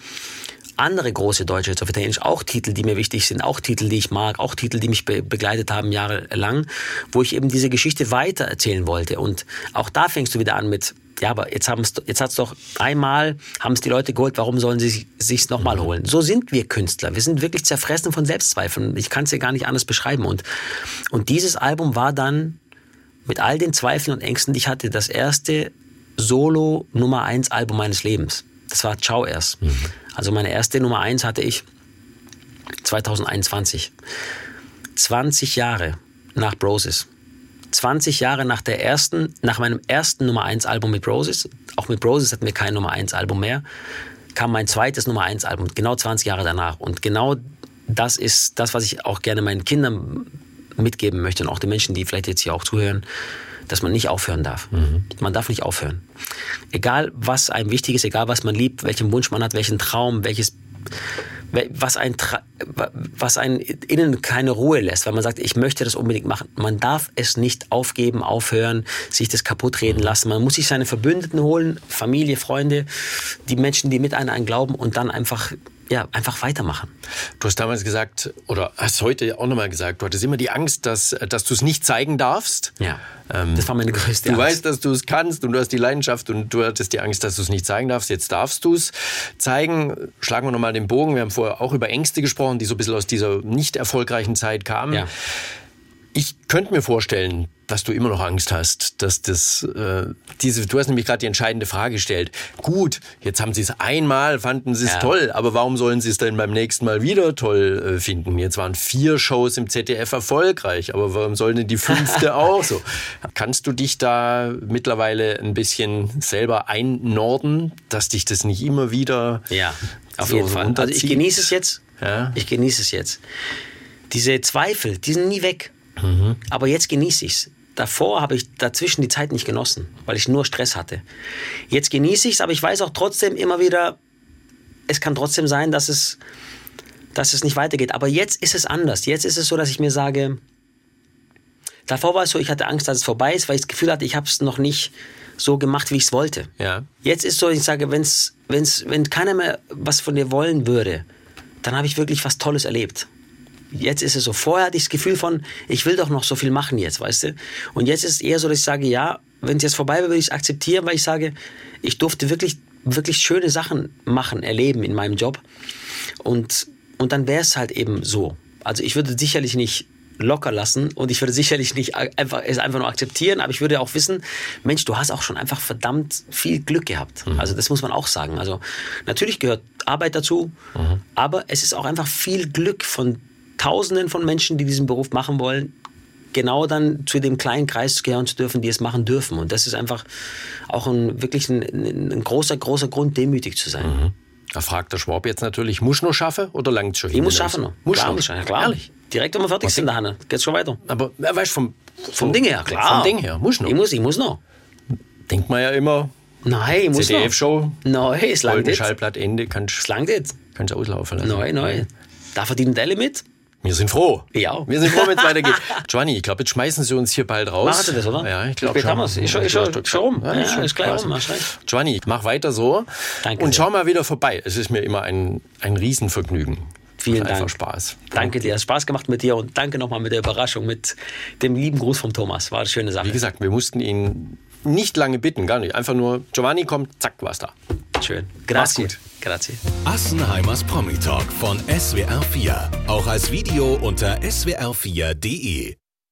Andere große deutsche Hits auf Italienisch, auch Titel, die mir wichtig sind, auch Titel, die ich mag, auch Titel, die mich be begleitet haben jahrelang, wo ich eben diese Geschichte weiter erzählen wollte. Und auch da fängst du wieder an mit ja, aber jetzt, haben's, jetzt hat's doch einmal, haben es die Leute geholt, warum sollen sie sich's nochmal holen? So sind wir Künstler. Wir sind wirklich zerfressen von Selbstzweifeln. Ich kann es ja gar nicht anders beschreiben. Und, und dieses Album war dann mit all den Zweifeln und Ängsten, die ich hatte, das erste Solo Nummer 1 Album meines Lebens. Das war Ciao erst. Mhm. Also meine erste Nummer 1 hatte ich 2021. 20 Jahre nach Broses. 20 Jahre nach der ersten, nach meinem ersten Nummer 1 Album mit Broses, auch mit Broses hatten wir kein Nummer 1 Album mehr, kam mein zweites Nummer 1 Album, genau 20 Jahre danach. Und genau das ist das, was ich auch gerne meinen Kindern mitgeben möchte und auch den Menschen, die vielleicht jetzt hier auch zuhören, dass man nicht aufhören darf. Mhm. Man darf nicht aufhören. Egal, was einem wichtig ist, egal, was man liebt, welchen Wunsch man hat, welchen Traum, welches was ein was einen innen keine Ruhe lässt, weil man sagt, ich möchte das unbedingt machen. Man darf es nicht aufgeben, aufhören, sich das kaputt reden mhm. lassen. Man muss sich seine Verbündeten holen, Familie, Freunde, die Menschen, die mit einem glauben und dann einfach ja, einfach weitermachen.
Du hast damals gesagt, oder hast heute auch nochmal gesagt, du hattest immer die Angst, dass, dass du es nicht zeigen darfst.
Ja, ähm, das war meine größte
du Angst. Du weißt, dass du es kannst und du hast die Leidenschaft und du hattest die Angst, dass du es nicht zeigen darfst. Jetzt darfst du es zeigen. Schlagen wir nochmal den Bogen. Wir haben vorher auch über Ängste gesprochen, die so ein bisschen aus dieser nicht erfolgreichen Zeit kamen. Ja. Ich könnte mir vorstellen, dass du immer noch Angst hast, dass das äh, diese. Du hast nämlich gerade die entscheidende Frage gestellt. Gut, jetzt haben sie es einmal, fanden sie es ja. toll, aber warum sollen sie es denn beim nächsten Mal wieder toll äh, finden? Jetzt waren vier Shows im ZDF erfolgreich, aber warum sollen denn die fünfte auch so? Kannst du dich da mittlerweile ein bisschen selber einnorden, dass dich das nicht immer wieder
ja auf so jeden Fall. Also ich genieße es jetzt. Ja. Ich genieße es jetzt. Diese Zweifel, die sind nie weg. Mhm. Aber jetzt genieße ich es. Davor habe ich dazwischen die Zeit nicht genossen, weil ich nur Stress hatte. Jetzt genieße ich es, aber ich weiß auch trotzdem immer wieder, es kann trotzdem sein, dass es, dass es nicht weitergeht. Aber jetzt ist es anders. Jetzt ist es so, dass ich mir sage, davor war es so, ich hatte Angst, dass es vorbei ist, weil ich das Gefühl hatte, ich habe es noch nicht so gemacht, wie ich es wollte. Ja. Jetzt ist es so, ich sage, wenn's, wenn's, wenn keiner mehr was von dir wollen würde, dann habe ich wirklich was Tolles erlebt jetzt ist es so. Vorher hatte ich das Gefühl von, ich will doch noch so viel machen jetzt, weißt du? Und jetzt ist es eher so, dass ich sage, ja, wenn es jetzt vorbei wäre, würde ich es akzeptieren, weil ich sage, ich durfte wirklich, wirklich schöne Sachen machen, erleben in meinem Job. Und, und dann wäre es halt eben so. Also ich würde sicherlich nicht locker lassen und ich würde sicherlich nicht einfach es einfach nur akzeptieren, aber ich würde auch wissen, Mensch, du hast auch schon einfach verdammt viel Glück gehabt. Mhm. Also das muss man auch sagen. Also natürlich gehört Arbeit dazu, mhm. aber es ist auch einfach viel Glück von Tausenden von Menschen, die diesen Beruf machen wollen, genau dann zu dem kleinen Kreis gehören zu dürfen, die es machen dürfen. Und das ist einfach auch ein, wirklich ein, ein großer, großer Grund, demütig zu sein. Mhm.
Da fragt der Schwab jetzt natürlich, muss noch schaffen oder langt schon
Ich muss schaffen noch. Muss klar, muss schaffen, klar. Ehrlich. Direkt, wenn wir fertig Was sind, da Hanne, geht's schon weiter.
Aber, weißt vom,
vom, vom Ding her, klar.
Vom Ding her, muss noch.
Ich muss, ich muss noch.
Denkt man ja immer,
Nein, ich muss
CDF-Show.
Nein, es langt jetzt.
Schallplattende, kannst
es langt jetzt.
Kannst du auslaufen
lassen. Nein, nein. Da verdienen alle mit.
Wir sind froh.
Ja.
Wir sind froh, wenn es weitergeht. Giovanni, ich glaube, jetzt schmeißen sie uns hier bald raus.
Sie das, oder?
Ja, ich glaube schon.
Ich schon, ich schon, schon rum. Ja, ja, ist gleich rum.
Giovanni, mach weiter so.
Danke
Und schau mal wieder vorbei. Es ist mir immer ein, ein Riesenvergnügen.
Vielen Dank.
Einfach Spaß.
Danke, danke dir. Es hat Spaß gemacht mit dir und danke nochmal mit der Überraschung, mit dem lieben Gruß vom Thomas. War eine schöne Sache.
Wie gesagt, wir mussten ihn nicht lange bitten, gar nicht. Einfach nur, Giovanni kommt, zack, war's da.
Schön.
Grazie.
Grazie.
Assenheimers Promi Talk von SWR4. Auch als Video unter swr4.de.